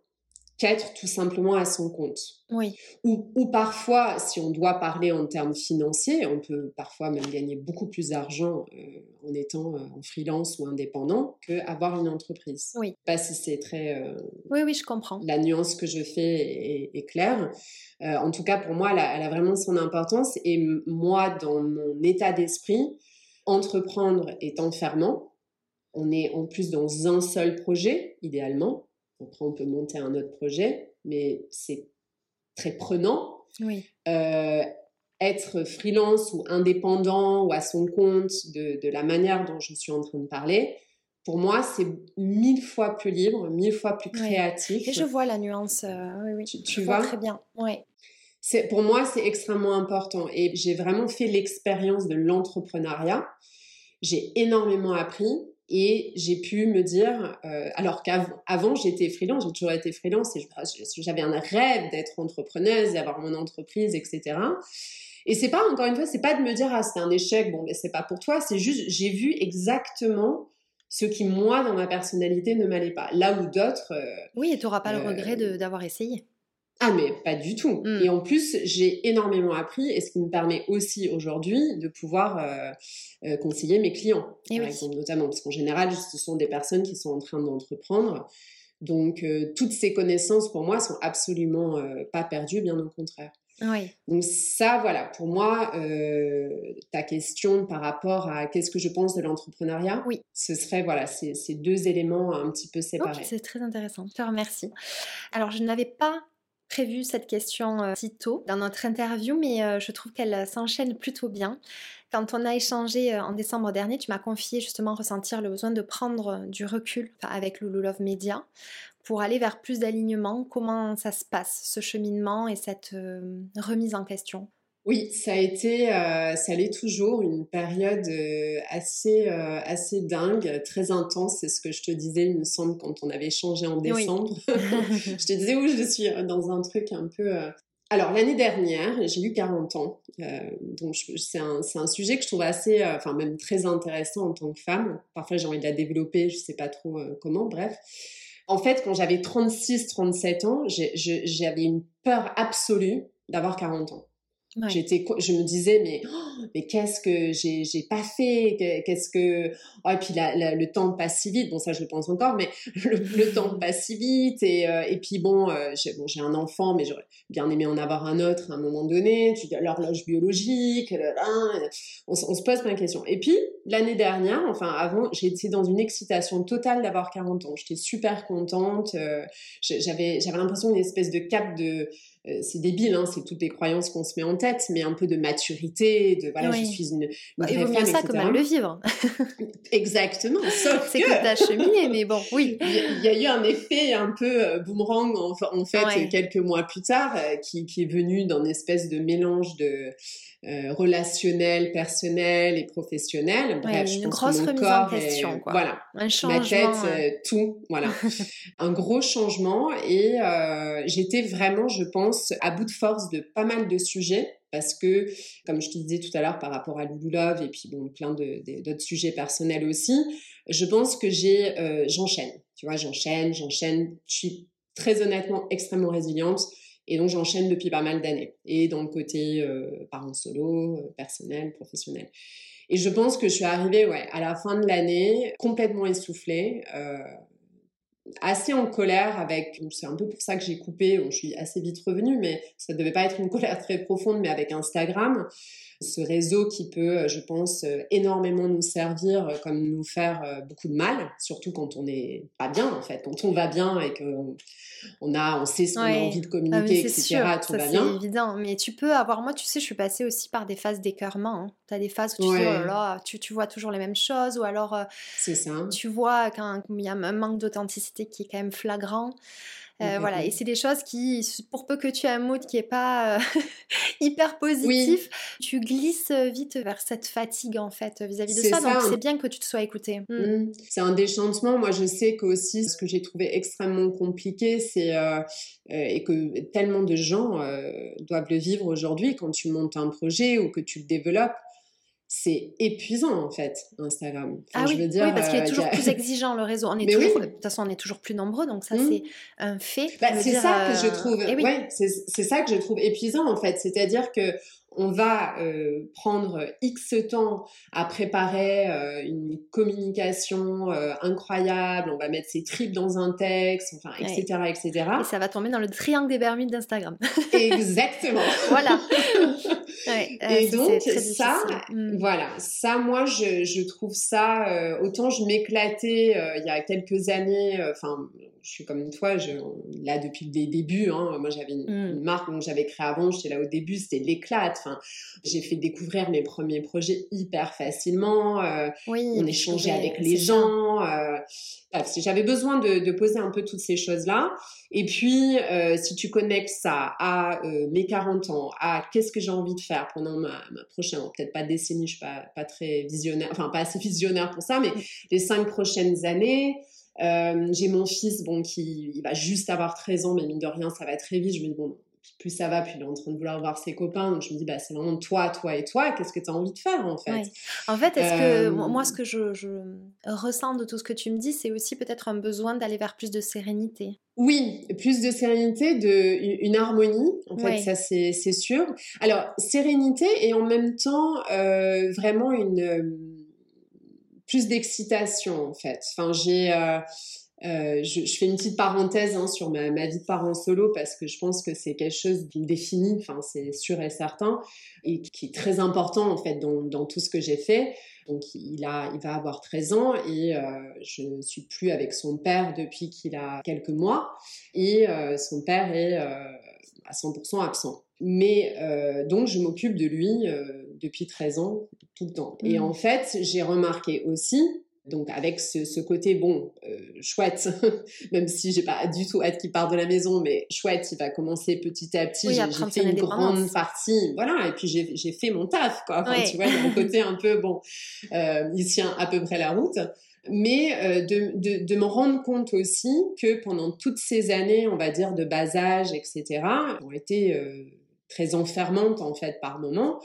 qu'être tout simplement à son compte. Oui. Ou, parfois, si on doit parler en termes financiers, on peut parfois même gagner beaucoup plus d'argent euh, en étant euh, en freelance ou indépendant qu'avoir une entreprise. Oui. Pas si c'est très... oui, oui, je comprends. La nuance que je fais est, claire. en tout cas, pour moi, elle a, vraiment son importance. Et moi, dans mon état d'esprit, Entreprendre est enfermant. On est en plus dans un seul projet, idéalement. Après, on peut monter un autre projet, mais c'est très prenant. Oui. Euh, être freelance ou indépendant ou à son compte de, la manière dont je suis en train de parler, pour moi, c'est mille fois plus libre, mille fois plus créatif. Et je vois la nuance. Euh, oui, oui. Tu, vois très bien. Oui. C'est, pour moi, c'est extrêmement important. Et j'ai vraiment fait l'expérience de l'entrepreneuriat. J'ai énormément appris et j'ai pu me dire, euh, alors qu'avant j'étais freelance, j'ai toujours été freelance et j'avais un rêve d'être entrepreneuse, d'avoir mon entreprise, etc. Et c'est pas encore une fois, c'est pas de me dire ah c'était un échec, bon mais c'est pas pour toi, c'est juste j'ai vu exactement ce qui moi dans ma personnalité ne m'allait pas. Là où d'autres. Euh, oui, et tu n'auras pas le regret euh, d'avoir essayé. Ah mais pas du tout. Mm. Et en plus, j'ai énormément appris et ce qui me permet aussi aujourd'hui de pouvoir euh, euh, conseiller mes clients, par exemple, notamment parce qu'en général, ce sont des personnes qui sont en train d'entreprendre. Donc euh, toutes ces connaissances pour moi sont absolument pas perdues, bien au contraire. Oui. Donc ça, voilà, pour moi, ta question par rapport à qu'est-ce que je pense de l'entrepreneuriat, oui. ce serait voilà, ces, deux éléments un petit peu séparés. c'est très intéressant. Je te remercie. Alors je n'avais pas prévu cette question euh, si tôt dans notre interview, mais euh, je trouve qu'elle euh, s'enchaîne plutôt bien. Quand on a échangé en décembre dernier, tu m'as confié justement ressentir le besoin de prendre du recul avec Lulu Love Media pour aller vers plus d'alignement. Comment ça se passe, ce cheminement et cette remise en question? Oui, ça a été, euh, ça l'est toujours, une période euh, assez, euh, assez dingue, très intense. C'est ce que je te disais, il me semble, quand on avait échangé en décembre. je te disais où je suis dans un truc un peu. Alors l'année dernière, j'ai eu 40 ans, donc c'est un, un, sujet que je trouve assez, enfin même très intéressant en tant que femme. Parfois j'ai envie de la développer, je sais pas trop comment. Bref. En fait, quand j'avais 36-37 ans, j'avais une peur absolue d'avoir 40 ans. J'étais, je me disais mais oh, mais qu'est-ce que j'ai j'ai pas fait, qu'est-ce que oh, et puis la, le temps passe si vite. Bon ça je le pense encore, mais le, temps passe si vite et euh, et puis bon euh, j'ai bon j'ai un enfant mais j'aurais bien aimé en avoir un autre à un moment donné. Tu l'horloge biologique, on, on, se pose plein de questions. Et puis l'année dernière, enfin avant, j'étais dans une excitation totale d'avoir 40 ans. J'étais super contente. Euh, j'avais j'avais l'impression d'une espèce de cap de euh, c'est débile, hein, c'est toutes les croyances qu'on se met en tête, mais un peu de maturité, de voilà, je suis une, une bah, vraie femme, ça que mal le vivre. Exactement. Sauf c'est que, que t'as cheminé, mais bon, oui. Il y, a eu un effet un peu euh, boomerang en, fait quelques mois plus tard, euh, qui, qui, est venu d'un espèce de mélange de euh, relationnel, personnel et professionnel. Bref, une grosse remise en question, quoi. Voilà. Un changement. Ma tête, tout, voilà. un gros changement et j'étais vraiment, je pense, à bout de force de pas mal de sujets parce que, comme je te disais tout à l'heure par rapport à Love et puis bon, plein d'autres sujets personnels aussi, je pense que j'ai, j'enchaîne. Tu vois, j'enchaîne, j'enchaîne. Je suis très honnêtement extrêmement résiliente. Et donc j'enchaîne depuis pas mal d'années. Et dans le côté euh, parent solo, euh, personnel, professionnel. Et je pense que je suis arrivée ouais, à la fin de l'année complètement essoufflée, euh, assez en colère avec, c'est un peu pour ça que j'ai coupé, je suis assez vite revenue, mais ça ne devait pas être une colère très profonde, mais avec Instagram, ce réseau qui peut, je pense, énormément nous servir comme nous faire beaucoup de mal, surtout quand on n'est pas bien en fait, quand on va bien et qu'on on a, on sait ce qu'on a envie de ah, communiquer, etc. Sûr, tout ça, C'est évident, mais tu peux avoir, moi tu sais, je suis passée aussi par des phases d'écœurement. Hein. Tu as des phases où tu dis, oh là, tu, tu, vois toujours les mêmes choses, ou alors ça. tu vois qu'il y a un manque d'authenticité qui est quand même flagrant. Euh, voilà, et c'est des choses qui, pour peu que tu aies un mood qui est pas euh, hyper positif, tu glisses vite vers cette fatigue en fait vis-à-vis de ça. Donc c'est bien que tu te sois écouté. Mmh. Mmh. C'est un déchantement. Moi, je sais qu'aussi ce que j'ai trouvé extrêmement compliqué, c'est euh, et que tellement de gens doivent le vivre aujourd'hui quand tu montes un projet ou que tu le développes c'est épuisant en fait Instagram. ah oui, oui parce qu'il est toujours plus exigeant le réseau. On est toujours, de toute façon, on est toujours plus nombreux, donc ça mmh. c'est un fait. Bah, c'est ça que je trouve. Eh ouais, c'est ça que je trouve épuisant en fait. C'est-à-dire que on va euh, prendre X temps à préparer euh, une communication euh, incroyable, on va mettre ses tripes dans un texte, enfin, etc., etc. Et ça va tomber dans le triangle des Bermudes d'Instagram. Exactement. voilà. et donc, ça, mm. voilà, ça, moi, je, je trouve ça, autant je m'éclatais il y a quelques années, enfin, je suis comme toi, je, là depuis le début. Hein, moi, j'avais une, mmh. marque que j'avais créée avant, j'étais là au début, c'était l'éclat. Enfin, j'ai fait découvrir mes premiers projets hyper facilement. Euh, on échangeait avec les gens. Euh, j'avais besoin de, poser un peu toutes ces choses-là. Et puis, euh, si tu connectes ça à mes 40 ans, à qu'est-ce que j'ai envie de faire pendant ma, prochaine, peut-être pas décennie, je suis pas, pas très visionnaire, enfin pas assez visionnaire pour ça, mais mmh. les cinq prochaines années. Euh, j'ai mon fils, bon, qui il va juste avoir 13 ans, mais mine de rien, ça va très vite. Je me dis, bon, plus ça va, plus il est en train de vouloir voir ses copains. Donc je me dis, bah, c'est vraiment toi, toi et toi. Qu'est-ce que tu as envie de faire, en fait? En fait, est-ce que moi, ce que je, je, ressens de tout ce que tu me dis, c'est aussi peut-être un besoin d'aller vers plus de sérénité oui, plus de sérénité, de une harmonie, en fait, ça c'est sûr. Alors sérénité et en même temps euh, vraiment une plus d'excitation en fait. Enfin, j'ai, euh, euh, je, fais une petite parenthèse hein, sur ma, vie de parent solo parce que je pense que c'est quelque chose qui me définit, enfin c'est sûr et certain, et qui est très important en fait dans, dans tout ce que j'ai fait. Donc il, a, il va avoir 13 ans et euh, je ne suis plus avec son père depuis qu'il a quelques mois et son père est à 100% absent. Mais donc je m'occupe de lui depuis 13 ans, tout le temps. Et mmh. en fait, j'ai remarqué aussi, donc avec ce, côté bon, euh, chouette, même si j'ai pas du tout hâte qu'il parte de la maison, mais chouette, il va commencer petit à petit. j'ai fait une grande partie, voilà, et puis j'ai fait mon taf, quoi. tu vois, il y a un côté un peu bon, euh, il tient à peu près la route. Mais euh, de, de, de m'en rendre compte aussi que pendant toutes ces années, on va dire, de bas âge, etc., ont été très enfermantes en fait par moments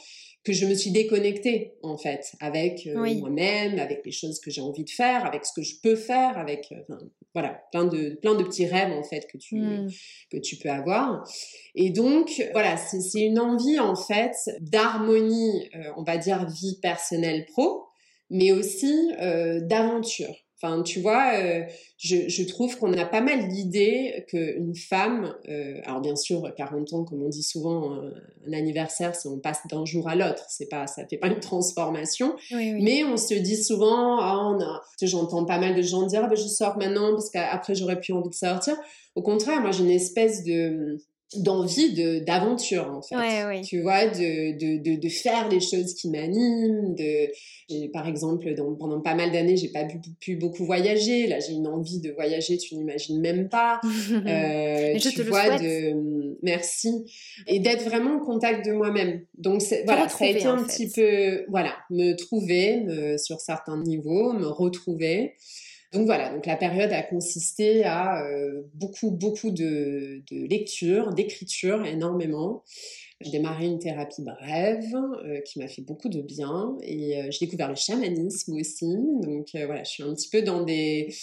que je me suis déconnectée en fait avec euh, moi-même, avec les choses que j'ai envie de faire, avec ce que je peux faire, avec euh, voilà plein de plein de petits rêves en fait que tu mmh. que tu peux avoir. Et donc voilà, c'est une envie en fait d'harmonie, euh, on va dire vie personnelle pro, mais aussi d'aventure. Enfin, tu vois, euh, je, je, trouve qu'on a pas mal l'idée qu'une femme, euh, alors bien sûr, 40 ans, comme on dit souvent, un, anniversaire, c'est on passe d'un jour à l'autre, c'est pas, ça fait pas une transformation, mais on se dit souvent, a, j'entends pas mal de gens dire, ah, ben, je sors maintenant parce qu'après j'aurais plus envie de sortir. Au contraire, moi j'ai une espèce de d'envie de d'aventure en fait. Tu vois de, de, de, de, faire les choses qui m'animent de par exemple pendant pas mal d'années j'ai pas pu, beaucoup voyager. Là j'ai une envie de voyager tu n'imagines même pas. Euh, je tu te vois de merci. Et d'être vraiment en contact de moi-même. Donc voilà ça a été un petit peu voilà me trouver me, sur certains niveaux me retrouver donc voilà, donc la période a consisté à euh, beaucoup, beaucoup de, de lecture, d'écriture, énormément. J'ai démarré une thérapie brève euh, qui m'a fait beaucoup de bien et euh, j'ai découvert le chamanisme aussi. Donc voilà, je suis un petit peu dans des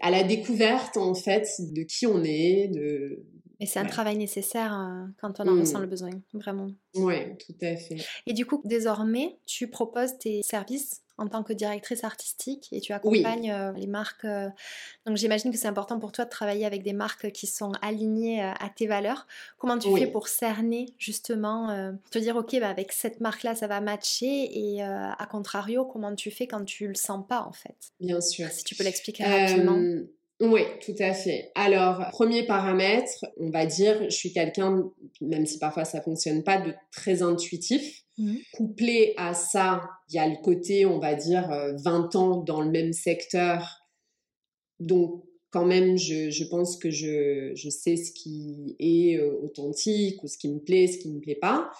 à la découverte en fait de qui on est, de et c'est un travail nécessaire quand on en ressent mmh. le besoin, vraiment. Oui, tout à fait. Et du coup, désormais, tu proposes tes services en tant que directrice artistique et tu accompagnes euh, les marques. Euh, donc j'imagine que c'est important pour toi de travailler avec des marques qui sont alignées euh, à tes valeurs. Comment tu fais pour cerner justement, te dire ok bah, avec cette marque-là ça va matcher et à contrario comment tu fais quand tu le sens pas en fait? Bien sûr. Si tu peux l'expliquer rapidement. Oui, tout à fait. Alors, premier paramètre, on va dire, je suis quelqu'un, même si parfois ça fonctionne pas, de très intuitif. Mmh. Couplé à ça, il y a le côté, on va dire, 20 euh, ans dans le même secteur. Donc, quand même, je, pense que je, sais ce qui est euh, authentique ou ce qui me plaît, ce qui ne me plaît pas.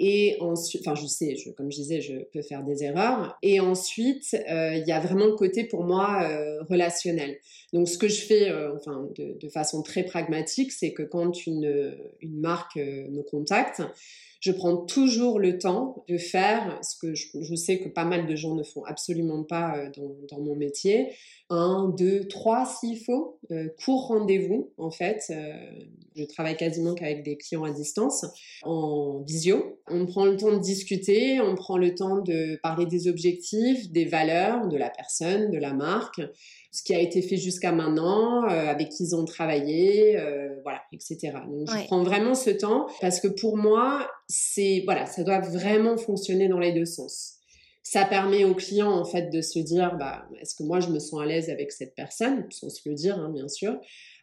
Et enfin, je sais, je, comme je disais, je peux faire des erreurs. Et ensuite, euh, il y a vraiment le côté pour moi relationnel. Donc, ce que je fais, euh, enfin, de, façon très pragmatique, c'est que quand une, une marque me contacte, je prends toujours le temps de faire ce que je, sais que pas mal de gens ne font absolument pas euh, dans, dans mon métier. Un, deux, trois s'il faut, euh, court rendez-vous en fait. Euh, je travaille quasiment qu'avec des clients à distance, en visio. On prend le temps de discuter, on prend le temps de parler des objectifs, des valeurs de la personne, de la marque ce qui a été fait jusqu'à maintenant, euh, avec qui ils ont travaillé, euh, voilà, etc. Donc je prends vraiment ce temps parce que pour moi, c'est voilà, ça doit vraiment fonctionner dans les deux sens. Ça permet au client en fait de se dire, bah, est-ce que moi je me sens à l'aise avec cette personne, sans se le dire, hein, bien sûr.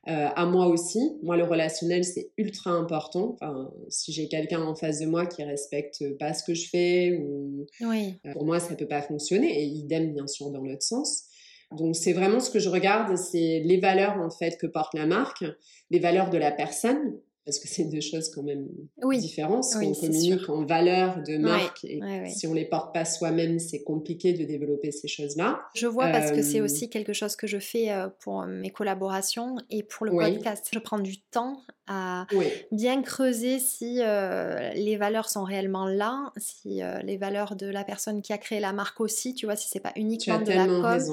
Euh, à moi aussi. Moi, le relationnel, c'est ultra important. Enfin, si j'ai quelqu'un en face de moi qui respecte pas ce que je fais, ou oui. Pour moi, ça peut pas fonctionner. Et idem, bien sûr, dans l'autre sens. Donc c'est vraiment ce que je regarde, c'est les valeurs en fait que porte la marque, les valeurs de la personne, parce que c'est deux choses quand même différentes. Oui, on communique en valeurs de marque et si on les porte pas soi-même, c'est compliqué de développer ces choses-là. Je vois parce que c'est euh, aussi quelque chose que je fais euh, pour mes collaborations et pour le podcast. Je prends du temps à bien creuser si euh, les valeurs sont réellement là, si les valeurs de la personne qui a créé la marque aussi, tu vois, si c'est pas uniquement de la cause.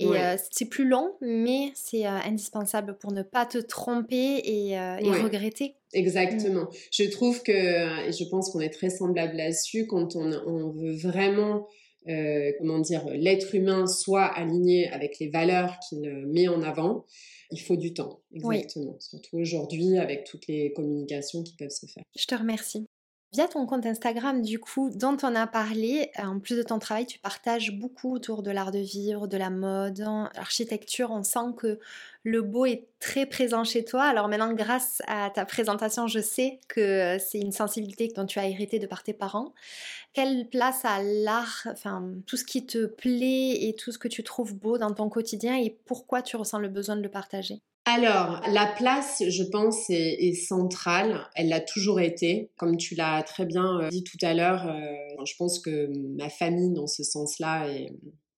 Et c'est plus long, mais c'est indispensable pour ne pas te tromper et, et regretter Exactement. Mm. Je trouve que, et je pense qu'on est très semblable là-dessus, quand on, on, veut vraiment, euh, comment dire, l'être humain soit aligné avec les valeurs qu'il met en avant, il faut du temps. Exactement. Surtout aujourd'hui avec toutes les communications qui peuvent se faire. Je te remercie. Via ton compte Instagram, du coup, dont on a parlé, en plus de ton travail, tu partages beaucoup autour de l'art de vivre, de la mode, l'architecture. On sent que le beau est très présent chez toi. Alors maintenant, grâce à ta présentation, je sais que c'est une sensibilité dont tu as hérité de par tes parents. Quelle place a l'art, enfin, tout ce qui te plaît et tout ce que tu trouves beau dans ton quotidien et pourquoi tu ressens le besoin de le partager? Alors, la place, je pense, est, centrale. Elle l'a toujours été. Comme tu l'as très bien euh, dit tout à l'heure, euh, je pense que ma famille, dans ce sens-là,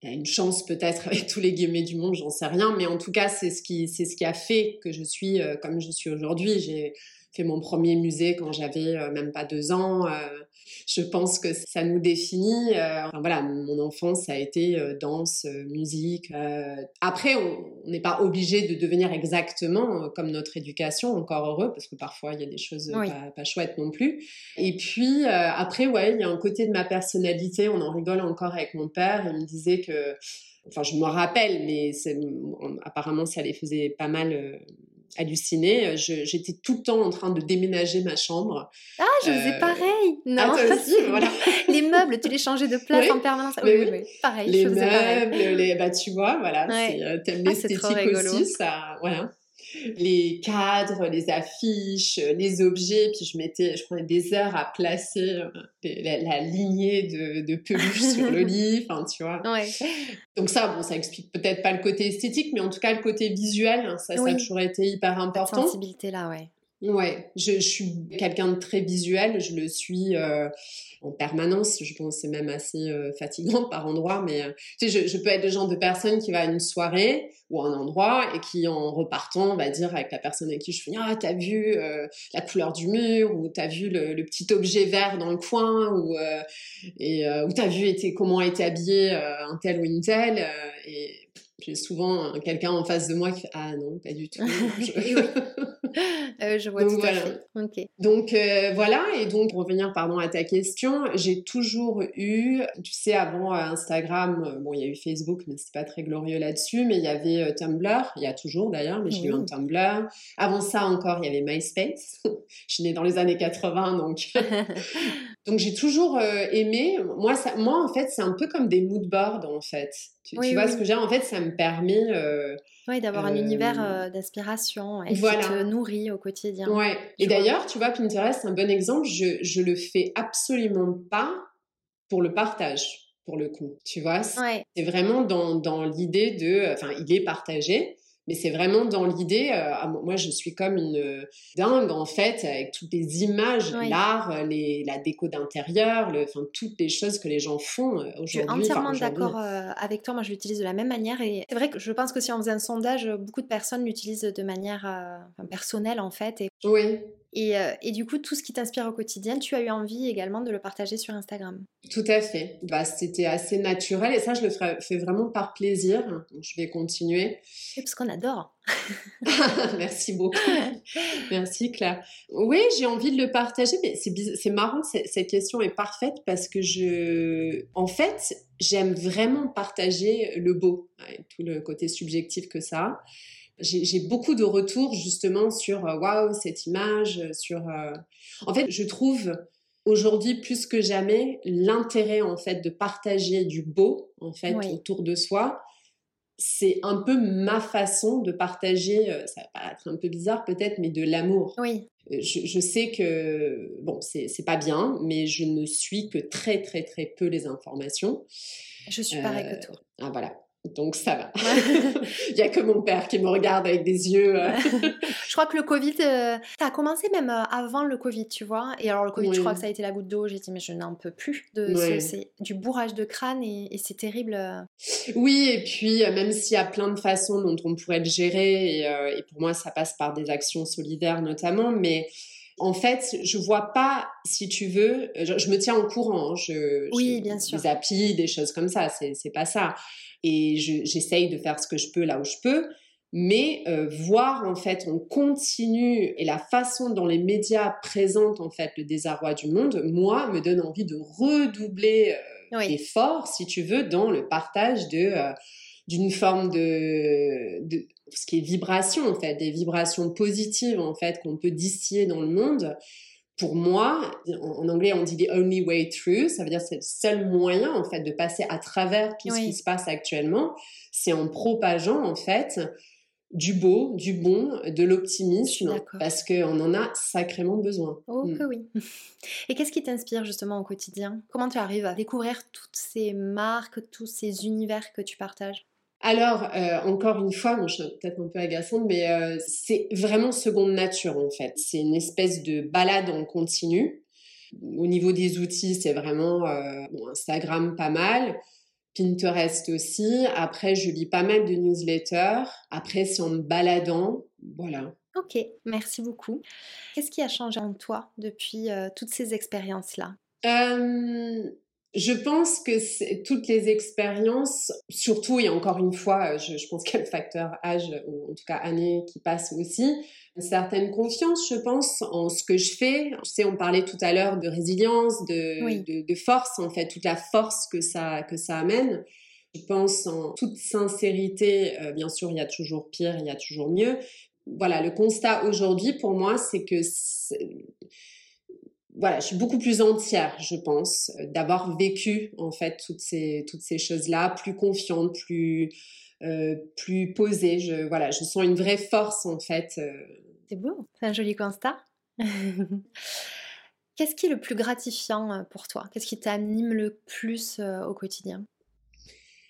a une chance peut-être avec tous les guillemets du monde, j'en sais rien, mais en tout cas, c'est ce qui, c'est ce qui a fait que je suis euh, comme je suis aujourd'hui. Fait mon premier musée quand j'avais même pas deux ans je pense que ça nous définit. Euh, enfin, voilà, mon enfance a été euh, danse, euh, musique. après, on n'est pas obligé de devenir exactement comme notre éducation, encore heureux, parce que parfois il y a des choses pas, pas, chouettes non plus. Et puis après, ouais, il y a un côté de ma personnalité. On en rigole encore avec mon père. Il me disait que enfin je me rappelle, mais apparemment ça les faisait pas mal halluciné. J'étais tout le temps en train de déménager ma chambre. Ah, je faisais euh, pareil. Non. Ah, aussi, voilà. les meubles, tu les changeais de place en permanence. Oui, oui, oui, pareil. Les je meubles, pareil. les, bah tu vois, voilà, c'est euh, ah, l'esthétique aussi, ça, voilà les cadres, les affiches, les objets, puis je mettais, je prenais des heures à placer euh, la, lignée de, de peluches sur le lit, enfin tu vois. Ouais. Donc ça, bon, ça explique peut-être pas le côté esthétique, mais en tout cas le côté visuel, hein, ça, ça a toujours été hyper important. Cette sensibilité là, ouais. Ouais, je, je suis quelqu'un de très visuel, je le suis euh, en permanence, je pense c'est même assez euh, fatigant par endroit, mais euh, tu sais, je, je, peux être le genre de personne qui va à une soirée ou à un endroit et qui en repartant va dire avec la personne avec qui je suis ah t'as vu la couleur du mur ou t'as vu le, le, petit objet vert dans le coin ou et ou t'as vu était, comment était habillé un tel ou une telle? et j'ai souvent quelqu'un en face de moi qui fait ah non pas du tout. Euh, je vois tout à fait. Donc euh, voilà, et donc pour revenir pardon à ta question, j'ai toujours eu, tu sais, avant euh, Instagram, bon il y a eu Facebook, mais c'est pas très glorieux là-dessus, mais il y avait Tumblr, il y a toujours d'ailleurs, mais j'ai eu un Tumblr. Avant ça encore, il y avait MySpace. je suis née dans les années 80, donc donc j'ai toujours aimé. Moi, ça, moi en fait, c'est un peu comme des moodboards en fait. Tu, vois ce que j'ai En fait, ça me permet oui, d'avoir un univers euh, d'inspiration et voilà. qui te nourrit au quotidien. Ouais. Et d'ailleurs, tu vois, Pinterest, c'est un bon exemple. Je, je le fais absolument pas pour le partage, pour le coup. Tu vois, c'est vraiment dans, dans l'idée de. Enfin, il est partagé, Mais c'est vraiment dans l'idée, euh, moi je suis comme une dingue en fait, avec toutes les images, l'art, les, la déco d'intérieur, enfin toutes les choses que les gens font aujourd'hui. Je suis entièrement d'accord avec toi, moi je l'utilise de la même manière et c'est vrai que je pense que si on faisait un sondage, beaucoup de personnes l'utilisent de manière personnelle en fait. Et... Oui. Euh, et, du coup, tout ce qui t'inspire au quotidien, tu as eu envie également de le partager sur Instagram? Tout à fait. Bah, C'était assez naturel et ça, je le fais vraiment par plaisir. je vais continuer. Et parce qu'on adore. Merci beaucoup. Merci Claire. Oui, j'ai envie de le partager, mais c'est marrant, cette question est parfaite parce que je... En fait, j'aime vraiment partager le beau, tout le côté subjectif que ça a j'ai beaucoup de retours justement sur euh, waouh cette image, euh, sur. Euh, en fait, je trouve aujourd'hui plus que jamais l'intérêt en fait de partager du beau en fait autour de soi. C'est un peu ma façon de partager, ça va paraître un peu bizarre peut-être, mais de l'amour. Oui. Je, je, sais que, bon, c'est pas bien, mais je ne suis que très, très, très peu les informations. Je suis pareil que toi. Ah, voilà. Donc ça va. Il n'y a que mon père qui me regarde avec des yeux. Euh. je crois que le Covid, euh, ça a commencé même euh, avant le Covid, tu vois. Et alors le Covid, je crois que ça a été la goutte d'eau. J'ai dit mais je n'en peux plus de c'est du bourrage de crâne et, c'est terrible. Oui, et puis même s'il y a plein de façons dont on pourrait le gérer, et, pour moi ça passe par des actions solidaires notamment, mais en fait, je vois pas, si tu veux, je, me tiens au courant. Hein, je, oui, bien sûr. Des applis, des choses comme ça, c'est pas ça et j'essaye de faire ce que je peux là où je peux. Mais euh, voir en fait on continue et la façon dont les médias présentent en fait le désarroi du monde, moi me donne envie de redoubler euh, d'efforts, si tu veux, dans le partage de euh, d'une forme de, de ce qui est vibration en fait, des vibrations positives en fait qu'on peut distiller dans le monde pour moi, en, anglais on dit the only way through, ça veut dire c'est le seul moyen en fait de passer à travers tout ce qui se passe actuellement, c'est en propageant en fait du beau, du bon, de l'optimisme, parce qu'on en a sacrément besoin. Oh mm. oui. Et qu'est-ce qui t'inspire justement au quotidien? Comment tu arrives à découvrir toutes ces marques, tous ces univers que tu partages? Alors, euh, encore une fois, je suis peut-être un peu agaçante, mais euh, c'est vraiment seconde nature en fait. C'est une espèce de balade en continu. Au niveau des outils, c'est vraiment euh, Instagram pas mal, Pinterest aussi. Après, je lis pas mal de newsletters. Après, c'est en me baladant, voilà. Ok, merci beaucoup. Qu'est-ce qui a changé en toi depuis toutes ces expériences-là? Je pense que toutes les expériences, surtout et encore une fois, je, je pense qu'il y a le facteur âge ou en tout cas année qui passe aussi, une certaine confiance, je pense, en ce que je fais. Tu sais, on parlait tout à l'heure de résilience, de, de, de, force, en fait, toute la force que ça, que ça amène. Je pense en toute sincérité, euh, bien sûr, il y a toujours pire, il y a toujours mieux. Voilà, le constat aujourd'hui pour moi, c'est que voilà, je suis beaucoup plus entière, je pense, euh, d'avoir vécu en fait toutes ces toutes ces choses-là, plus confiante, plus euh, plus posée. Je voilà, je sens une vraie force en fait. Euh. C'est beau, c'est un joli constat. Qu'est-ce qui est le plus gratifiant pour toi? Qu'est-ce qui t'anime le plus au quotidien?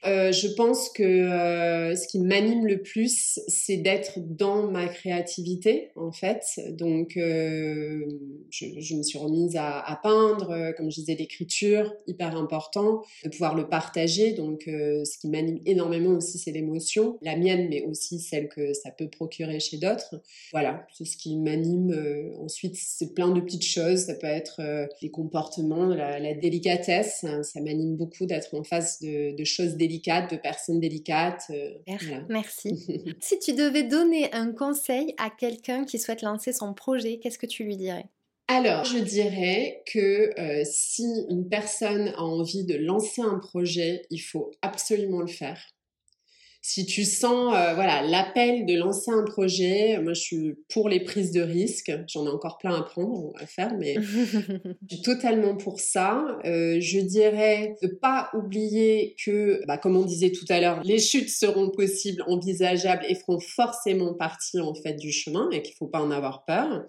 Euh, je pense que euh, ce qui m'anime le plus, c'est d'être dans ma créativité, en fait. Donc, euh, je, me suis remise à, peindre, comme je disais, l'écriture, hyper important, de pouvoir le partager. Donc, ce qui m'anime énormément aussi, c'est l'émotion, la mienne, mais aussi celle que ça peut procurer chez d'autres. Voilà, c'est ce qui m'anime. ensuite, c'est plein de petites choses. Ça peut être les comportements, la, délicatesse. Ça m'anime beaucoup d'être en face de choses délicates de personnes délicates. Euh, merci. si tu devais donner un conseil à quelqu'un qui souhaite lancer son projet, qu'est-ce que tu lui dirais? Alors, je dirais que euh, si une personne a envie de lancer un projet, il faut absolument le faire si tu sens euh, voilà l'appel de lancer un projet, moi je suis pour les prises de risques. J'en ai encore plein à prendre à faire, mais je suis totalement pour ça. Euh, je dirais de pas oublier que, bah, comme on disait tout à l'heure, les chutes seront possibles, envisageables et feront forcément partie en fait du chemin et qu'il faut pas en avoir peur.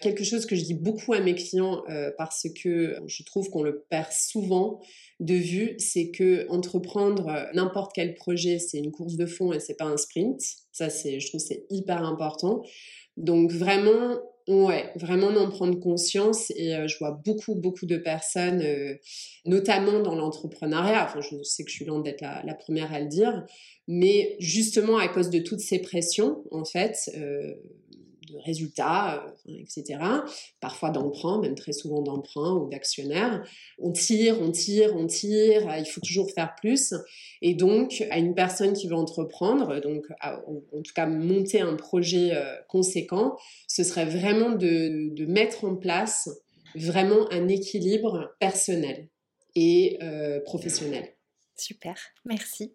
Quelque chose que je dis beaucoup à mes clients euh, parce que je trouve qu'on le perd souvent de vue, c'est que entreprendre n'importe quel projet, c'est une course de fond et c'est pas un sprint. Ça, c'est, je trouve, c'est hyper important. Donc vraiment, Ouais, vraiment d'en prendre conscience et euh, je vois beaucoup, beaucoup de personnes, euh, notamment dans l'entrepreneuriat, enfin je sais que je suis loin d'être la, première à le dire, mais justement à cause de toutes ces pressions, en fait, euh, de résultats, euh, etc. Parfois d'emprunt, même très souvent d'emprunt ou d'actionnaires. On tire, on tire, on tire, euh, il faut toujours faire plus. Et donc, à une personne qui veut entreprendre, donc en tout cas monter un projet euh, conséquent, ce serait vraiment de, de, mettre en place vraiment un équilibre personnel et professionnel. Super, merci.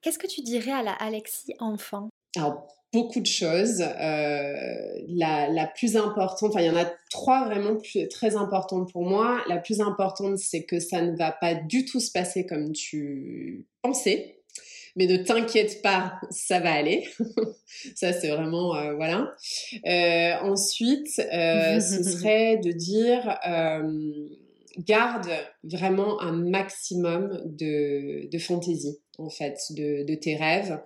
Qu'est-ce que tu dirais à la Alexis enfant? Alors, beaucoup de choses. Euh, la, la, plus importante, enfin il y en a trois vraiment plus, très importantes pour moi. La plus importante, c'est que ça ne va pas du tout se passer comme tu pensais. Mais ne t'inquiète pas, ça va aller. ça, c'est vraiment, euh, voilà. Euh, ensuite, ce serait de dire, garde vraiment un maximum de, de fantaisie, en fait, de, de tes rêves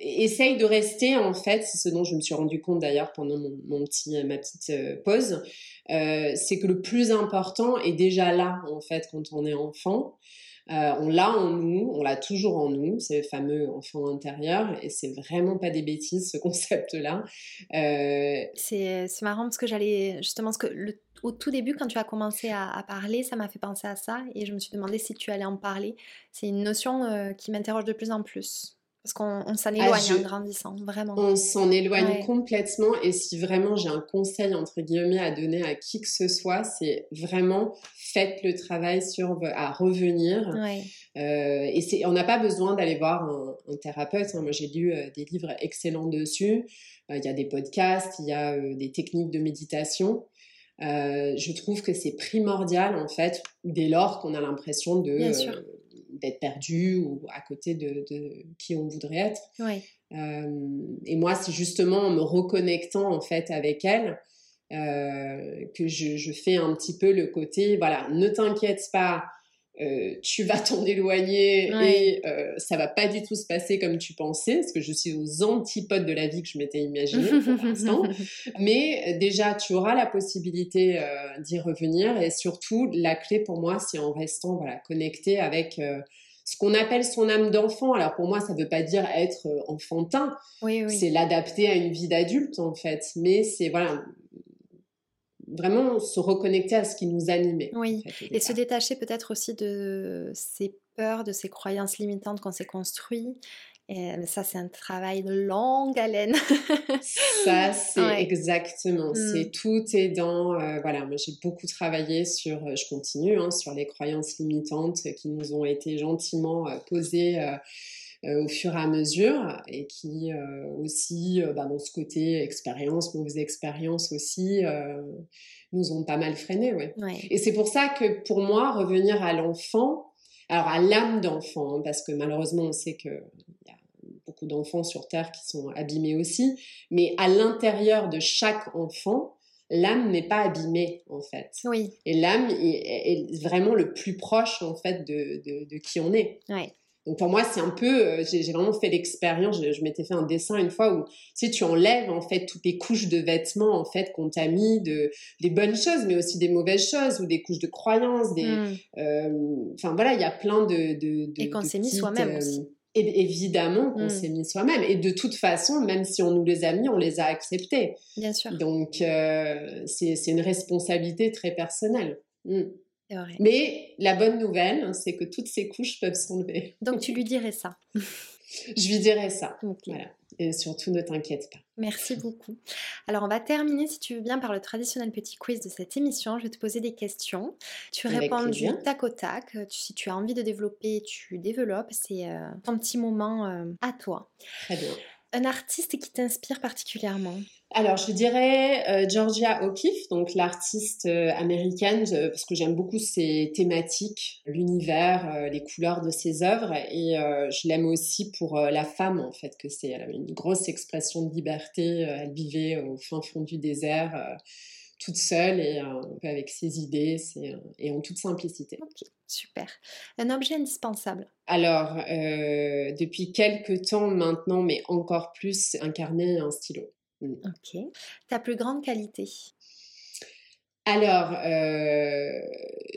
essaye de rester en fait, c'est ce dont je me suis rendu compte d'ailleurs pendant mon, petit, ma petite euh, pause, euh, c'est que le plus important est déjà là en fait quand on est enfant. Euh, on l'a en nous, on l'a toujours en nous, ces fameux enfants intérieurs, et c'est vraiment pas des bêtises ce concept-là. C'est marrant parce que j'allais justement, ce que le, au tout début, quand tu as commencé à parler, ça m'a fait penser à ça, et je me suis demandé si tu allais en parler. C'est une notion qui m'interroge de plus en plus. Parce qu'on s'en ah, éloigne en grandissant, vraiment. On s'en éloigne complètement. Et si vraiment j'ai un conseil, entre guillemets, à donner à qui que ce soit, c'est vraiment faites le travail sur à revenir. Euh, et c'est, on n'a pas besoin d'aller voir un, thérapeute. Hein. Moi, j'ai lu euh, des livres excellents dessus. Euh, il y a des podcasts, il y a des techniques de méditation. je trouve que c'est primordial, en fait, dès lors qu'on a l'impression de d'être perdu ou à côté de, qui on voudrait être. Euh, et moi, c'est justement en me reconnectant en fait avec elle euh, que je, je, fais un petit peu le côté, voilà, ne t'inquiète pas, euh, tu vas t'en éloigner et euh, ça va pas du tout se passer comme tu pensais, parce que je suis aux antipodes de la vie que je m'étais imaginée pour l'instant. Mais euh, déjà, tu auras la possibilité d'y revenir et surtout, la clé pour moi, c'est en restant voilà connecté avec ce qu'on appelle son âme d'enfant. Alors pour moi, ça ne veut pas dire être enfantin. Oui, oui. C'est l'adapter à une vie d'adulte en fait. Mais c'est voilà vraiment se reconnecter à ce qui nous animait. Oui, et se détacher peut-être aussi de ces peurs, de ces croyances limitantes qu'on s'est construit. Et ça, c'est un travail de longue haleine. ça, c'est exactement. Mm. C'est tout est dans. Euh, voilà, moi, j'ai beaucoup travaillé sur. Euh, je continue hein, sur les croyances limitantes qui nous ont été gentiment euh, posées. Au fur et à mesure et qui aussi bah, dans ce côté expérience, mauvaises expériences aussi nous ont pas mal freiné. Ouais. Et c'est pour ça que pour moi, revenir à l'enfant, alors à l'âme d'enfant, hein, parce que malheureusement on sait qu'il y a beaucoup d'enfants sur Terre qui sont abîmés aussi, mais à l'intérieur de chaque enfant, l'âme n'est pas abîmée en fait. Oui. Et l'âme est, vraiment le plus proche en fait de, de, de qui on est. Ouais. Donc pour moi, c'est un peu, euh, j'ai vraiment fait l'expérience. Je, m'étais fait un dessin une fois où tu sais, tu enlèves en fait toutes les couches de vêtements en fait qu'on t'a mis, de des bonnes choses, mais aussi des mauvaises choses ou des couches de croyances. Des, mmh. euh, enfin voilà, il y a plein de, de, et qu'on s'est mis soi-même aussi. Euh, évidemment qu'on mmh. s'est mis soi-même. Et de toute façon, même si on nous les a mis, on les a acceptés. Bien sûr. Donc c'est une responsabilité très personnelle. Mais la bonne nouvelle, c'est que toutes ces couches peuvent s'enlever. Donc tu lui dirais ça. Je lui dirais ça. Voilà. Et surtout, ne t'inquiète pas. Merci beaucoup. Alors, on va terminer, si tu veux bien, par le traditionnel petit quiz de cette émission. Je vais te poser des questions. Tu réponds du tac au tac. si tu as envie de développer, tu développes. C'est euh, ton petit moment euh, à toi. Très bien. Un artiste qui t'inspire particulièrement? Alors, je dirais euh, Georgia O'Keeffe, donc l'artiste euh, américaine, parce que j'aime beaucoup ses thématiques, l'univers, euh, les couleurs de ses œuvres, et je l'aime aussi pour la femme, en fait, que c'est une grosse expression de liberté. elle vivait au fin fond du désert, toute seule et avec ses idées, et en toute simplicité. Ok, super. Un objet indispensable? Alors, depuis quelques temps maintenant, mais encore plus, incarner un stylo. Mm. Ok. Ta plus grande qualité? Alors, euh,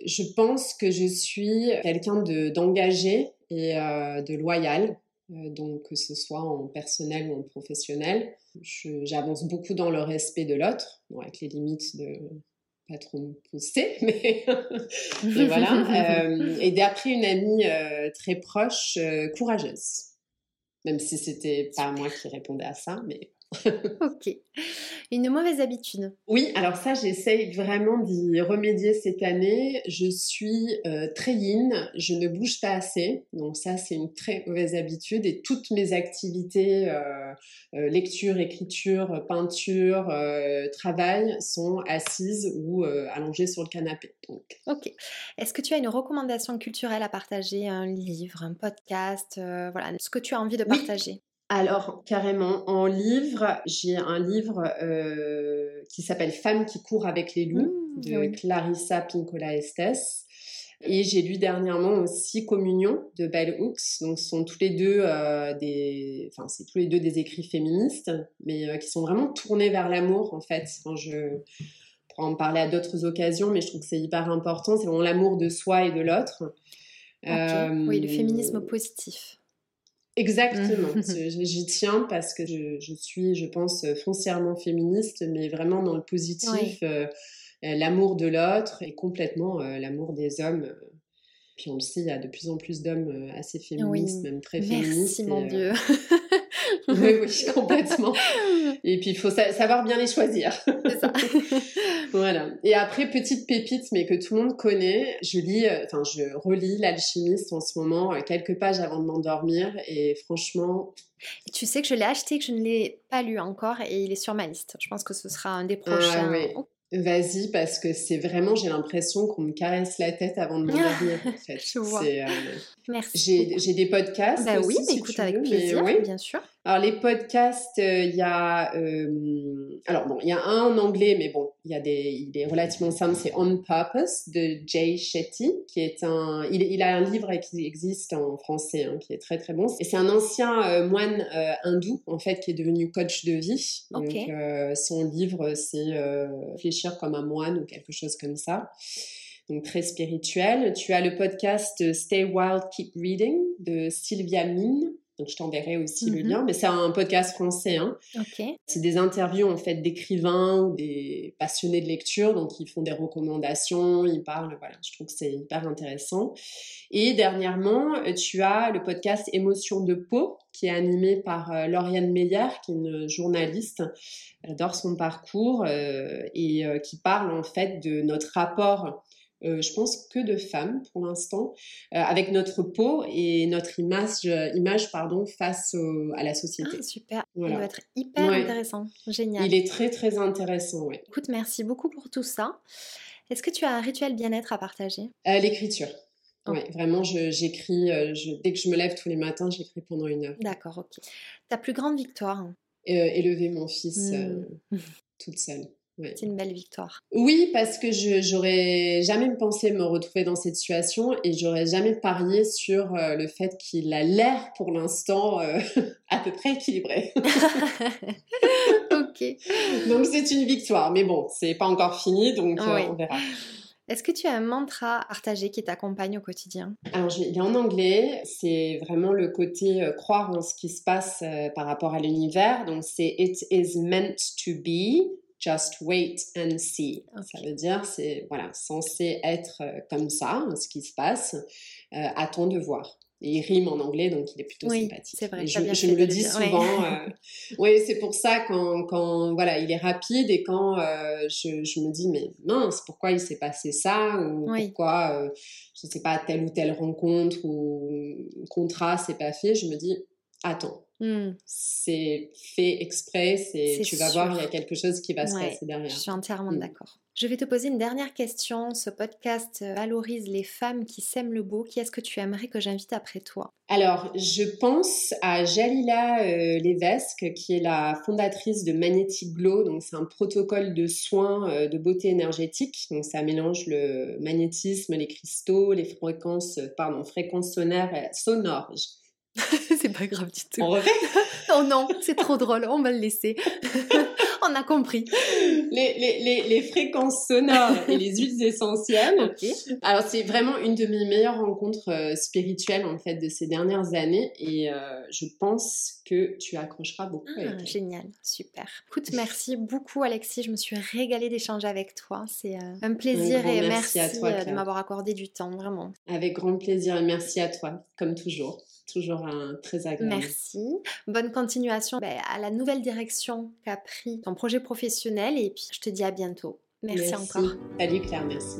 je pense que je suis quelqu'un d'engagé et euh, de loyal, euh, donc que ce soit en personnel ou en professionnel. J'avance beaucoup dans le respect de l'autre, avec les limites de pas trop me pousser, mais, mais voilà. et d'après une amie très proche, courageuse. Même si c'était pas moi qui répondais à ça, mais ok. Une mauvaise habitude. Oui, alors ça, j'essaye vraiment d'y remédier cette année. Je suis euh, très yin, je ne bouge pas assez. Donc ça, c'est une très mauvaise habitude. Et toutes mes activités, euh, euh, lecture, écriture, peinture, travail, sont assises ou allongées sur le canapé. Donc. Ok. Est-ce que tu as une recommandation culturelle à partager? Un livre, un podcast Voilà, ce que tu as envie de partager? Alors, carrément, en livre, j'ai un livre euh, qui s'appelle Femmes qui courent avec les loups mmh, de Clarissa Pincola Estes. Et j'ai lu dernièrement aussi Communion de Bell Hooks. Donc, ce sont tous les deux euh, des, enfin, c'est tous les deux des écrits féministes, mais euh, qui sont vraiment tournés vers l'amour, en fait. je pourrais en parler à d'autres occasions, mais je trouve que c'est hyper important. C'est vraiment l'amour de soi et de l'autre. oui, le féminisme positif. Exactement, mmh. j'y tiens parce que je, suis, je pense, foncièrement féministe, mais vraiment dans le positif, euh, euh, l'amour de l'autre et complètement euh, l'amour des hommes. Puis on le sait, il y a de plus en plus d'hommes assez féministes, même très féministes. Merci mon Dieu. oui, oui, complètement. Et puis il faut savoir bien les choisir. C'est ça. voilà. Et après, petite pépite, mais que tout le monde connaît, je lis, euh, enfin, je relis L'Alchimiste en ce moment, euh, quelques pages avant de m'endormir, et franchement. Tu sais que je l'ai acheté, que je ne l'ai pas lu encore, et il est sur ma liste. Je pense que ce sera un des prochains. Ah, Vas-y, parce que c'est vraiment, j'ai l'impression qu'on me caresse la tête avant de m'endormir. en fait. Je vois. Euh, Merci. J'ai des podcasts. Bah oui, écoute avec plaisir, bien sûr. Alors les podcasts, euh, il y a, euh, alors bon, il y a un en anglais, mais bon, il y a des, il est relativement simple. C'est On Purpose de Jay Shetty, qui est un, il, il a un livre qui existe en français, hein, qui est très très bon. Et c'est un ancien euh, moine hindou en fait qui est devenu coach de vie. Donc son livre, c'est réfléchir comme un moine ou quelque chose comme ça donc très spirituel. Tu as le podcast Stay Wild, Keep Reading de Sylvia Mine, donc je t'enverrai aussi le mhm. lien, mais c'est un podcast français. Hein. C'est des interviews en fait d'écrivains ou des passionnés de lecture, donc ils font des recommandations, ils parlent, voilà, je trouve que c'est hyper intéressant. Et dernièrement, tu as le podcast Émotion de peau qui est animé par euh, Lauriane Meyer, qui est une journaliste. Elle adore son parcours euh, et euh, qui parle en fait de notre rapport euh, je pense, que de femmes pour l'instant, euh, avec notre peau et notre image, image pardon, face à la société. Ah, super, il doit être hyper intéressant, génial. Il est très très intéressant, oui. Écoute, merci beaucoup pour tout ça. Est-ce que tu as un rituel bien-être à partager? Euh, L'écriture. Oui, vraiment, j'écris, dès que je me lève tous les matins, j'écris pendant une heure. D'accord, ok. Ta plus grande victoire? Élever mon fils mmh. toute seule. C'est une belle victoire. Oui, parce que je j'aurais jamais pensé me retrouver dans cette situation et j'aurais jamais parié sur euh, le fait qu'il a l'air pour l'instant euh, à peu près équilibré. ok. Donc c'est une victoire, mais bon, c'est pas encore fini, donc euh, on verra. Est-ce que tu as un mantra à partager qui t'accompagne au quotidien? Alors, il est en anglais. C'est vraiment le côté croire en ce qui se passe par rapport à l'univers. Donc, c'est It is meant to be. Just wait and see. Ça veut dire, c'est voilà, censé être euh, comme ça, ce qui se passe. Euh, attends de voir. Et il rime en anglais, donc il est plutôt oui, sympathique. C'est vrai. je, je me le dis souvent. Euh, oui, c'est pour ça quand, quand voilà, il est rapide et quand euh, je, je, me dis mais mince, pourquoi il s'est passé ça? Ou pourquoi je ne sais pas telle ou telle rencontre ou contrat s'est pas fait, je me dis attends, Hmm. C'est fait exprès, c'est tu vas voir, il y a quelque chose qui va se passer derrière. Je suis entièrement hmm. d'accord. Je vais te poser une dernière question. Ce podcast euh, valorise les femmes qui sèment le beau. Qui est-ce que tu aimerais que j'invite après toi? Alors, je pense à Jalila euh, Levesque, qui est la fondatrice de Magnetic Glow. Donc, c'est un protocole de soins euh, de beauté énergétique. Donc, ça mélange le magnétisme, les cristaux, les fréquences, pardon, fréquences sonores. sonores. c'est pas grave du tout. On refait Oh non, c'est trop drôle, on va le laisser. on a compris. Les, les, les, fréquences sonores et les huiles essentielles. Alors, c'est vraiment une de mes meilleures rencontres euh, spirituelles, en fait, de ces dernières années. Et euh, je pense que tu accrocheras beaucoup ah, Génial, super. Écoute, merci beaucoup, Alexis. Je me suis régalée d'échanger avec toi. C'est euh, un plaisir et merci, à toi, de m'avoir accordé du temps, vraiment. Avec grand plaisir et merci à toi, comme toujours toujours un, très agréable. Merci. Bonne continuation ben, à la nouvelle direction qu'a pris ton projet professionnel et puis je te dis à bientôt. Merci, encore. Salut Claire, merci.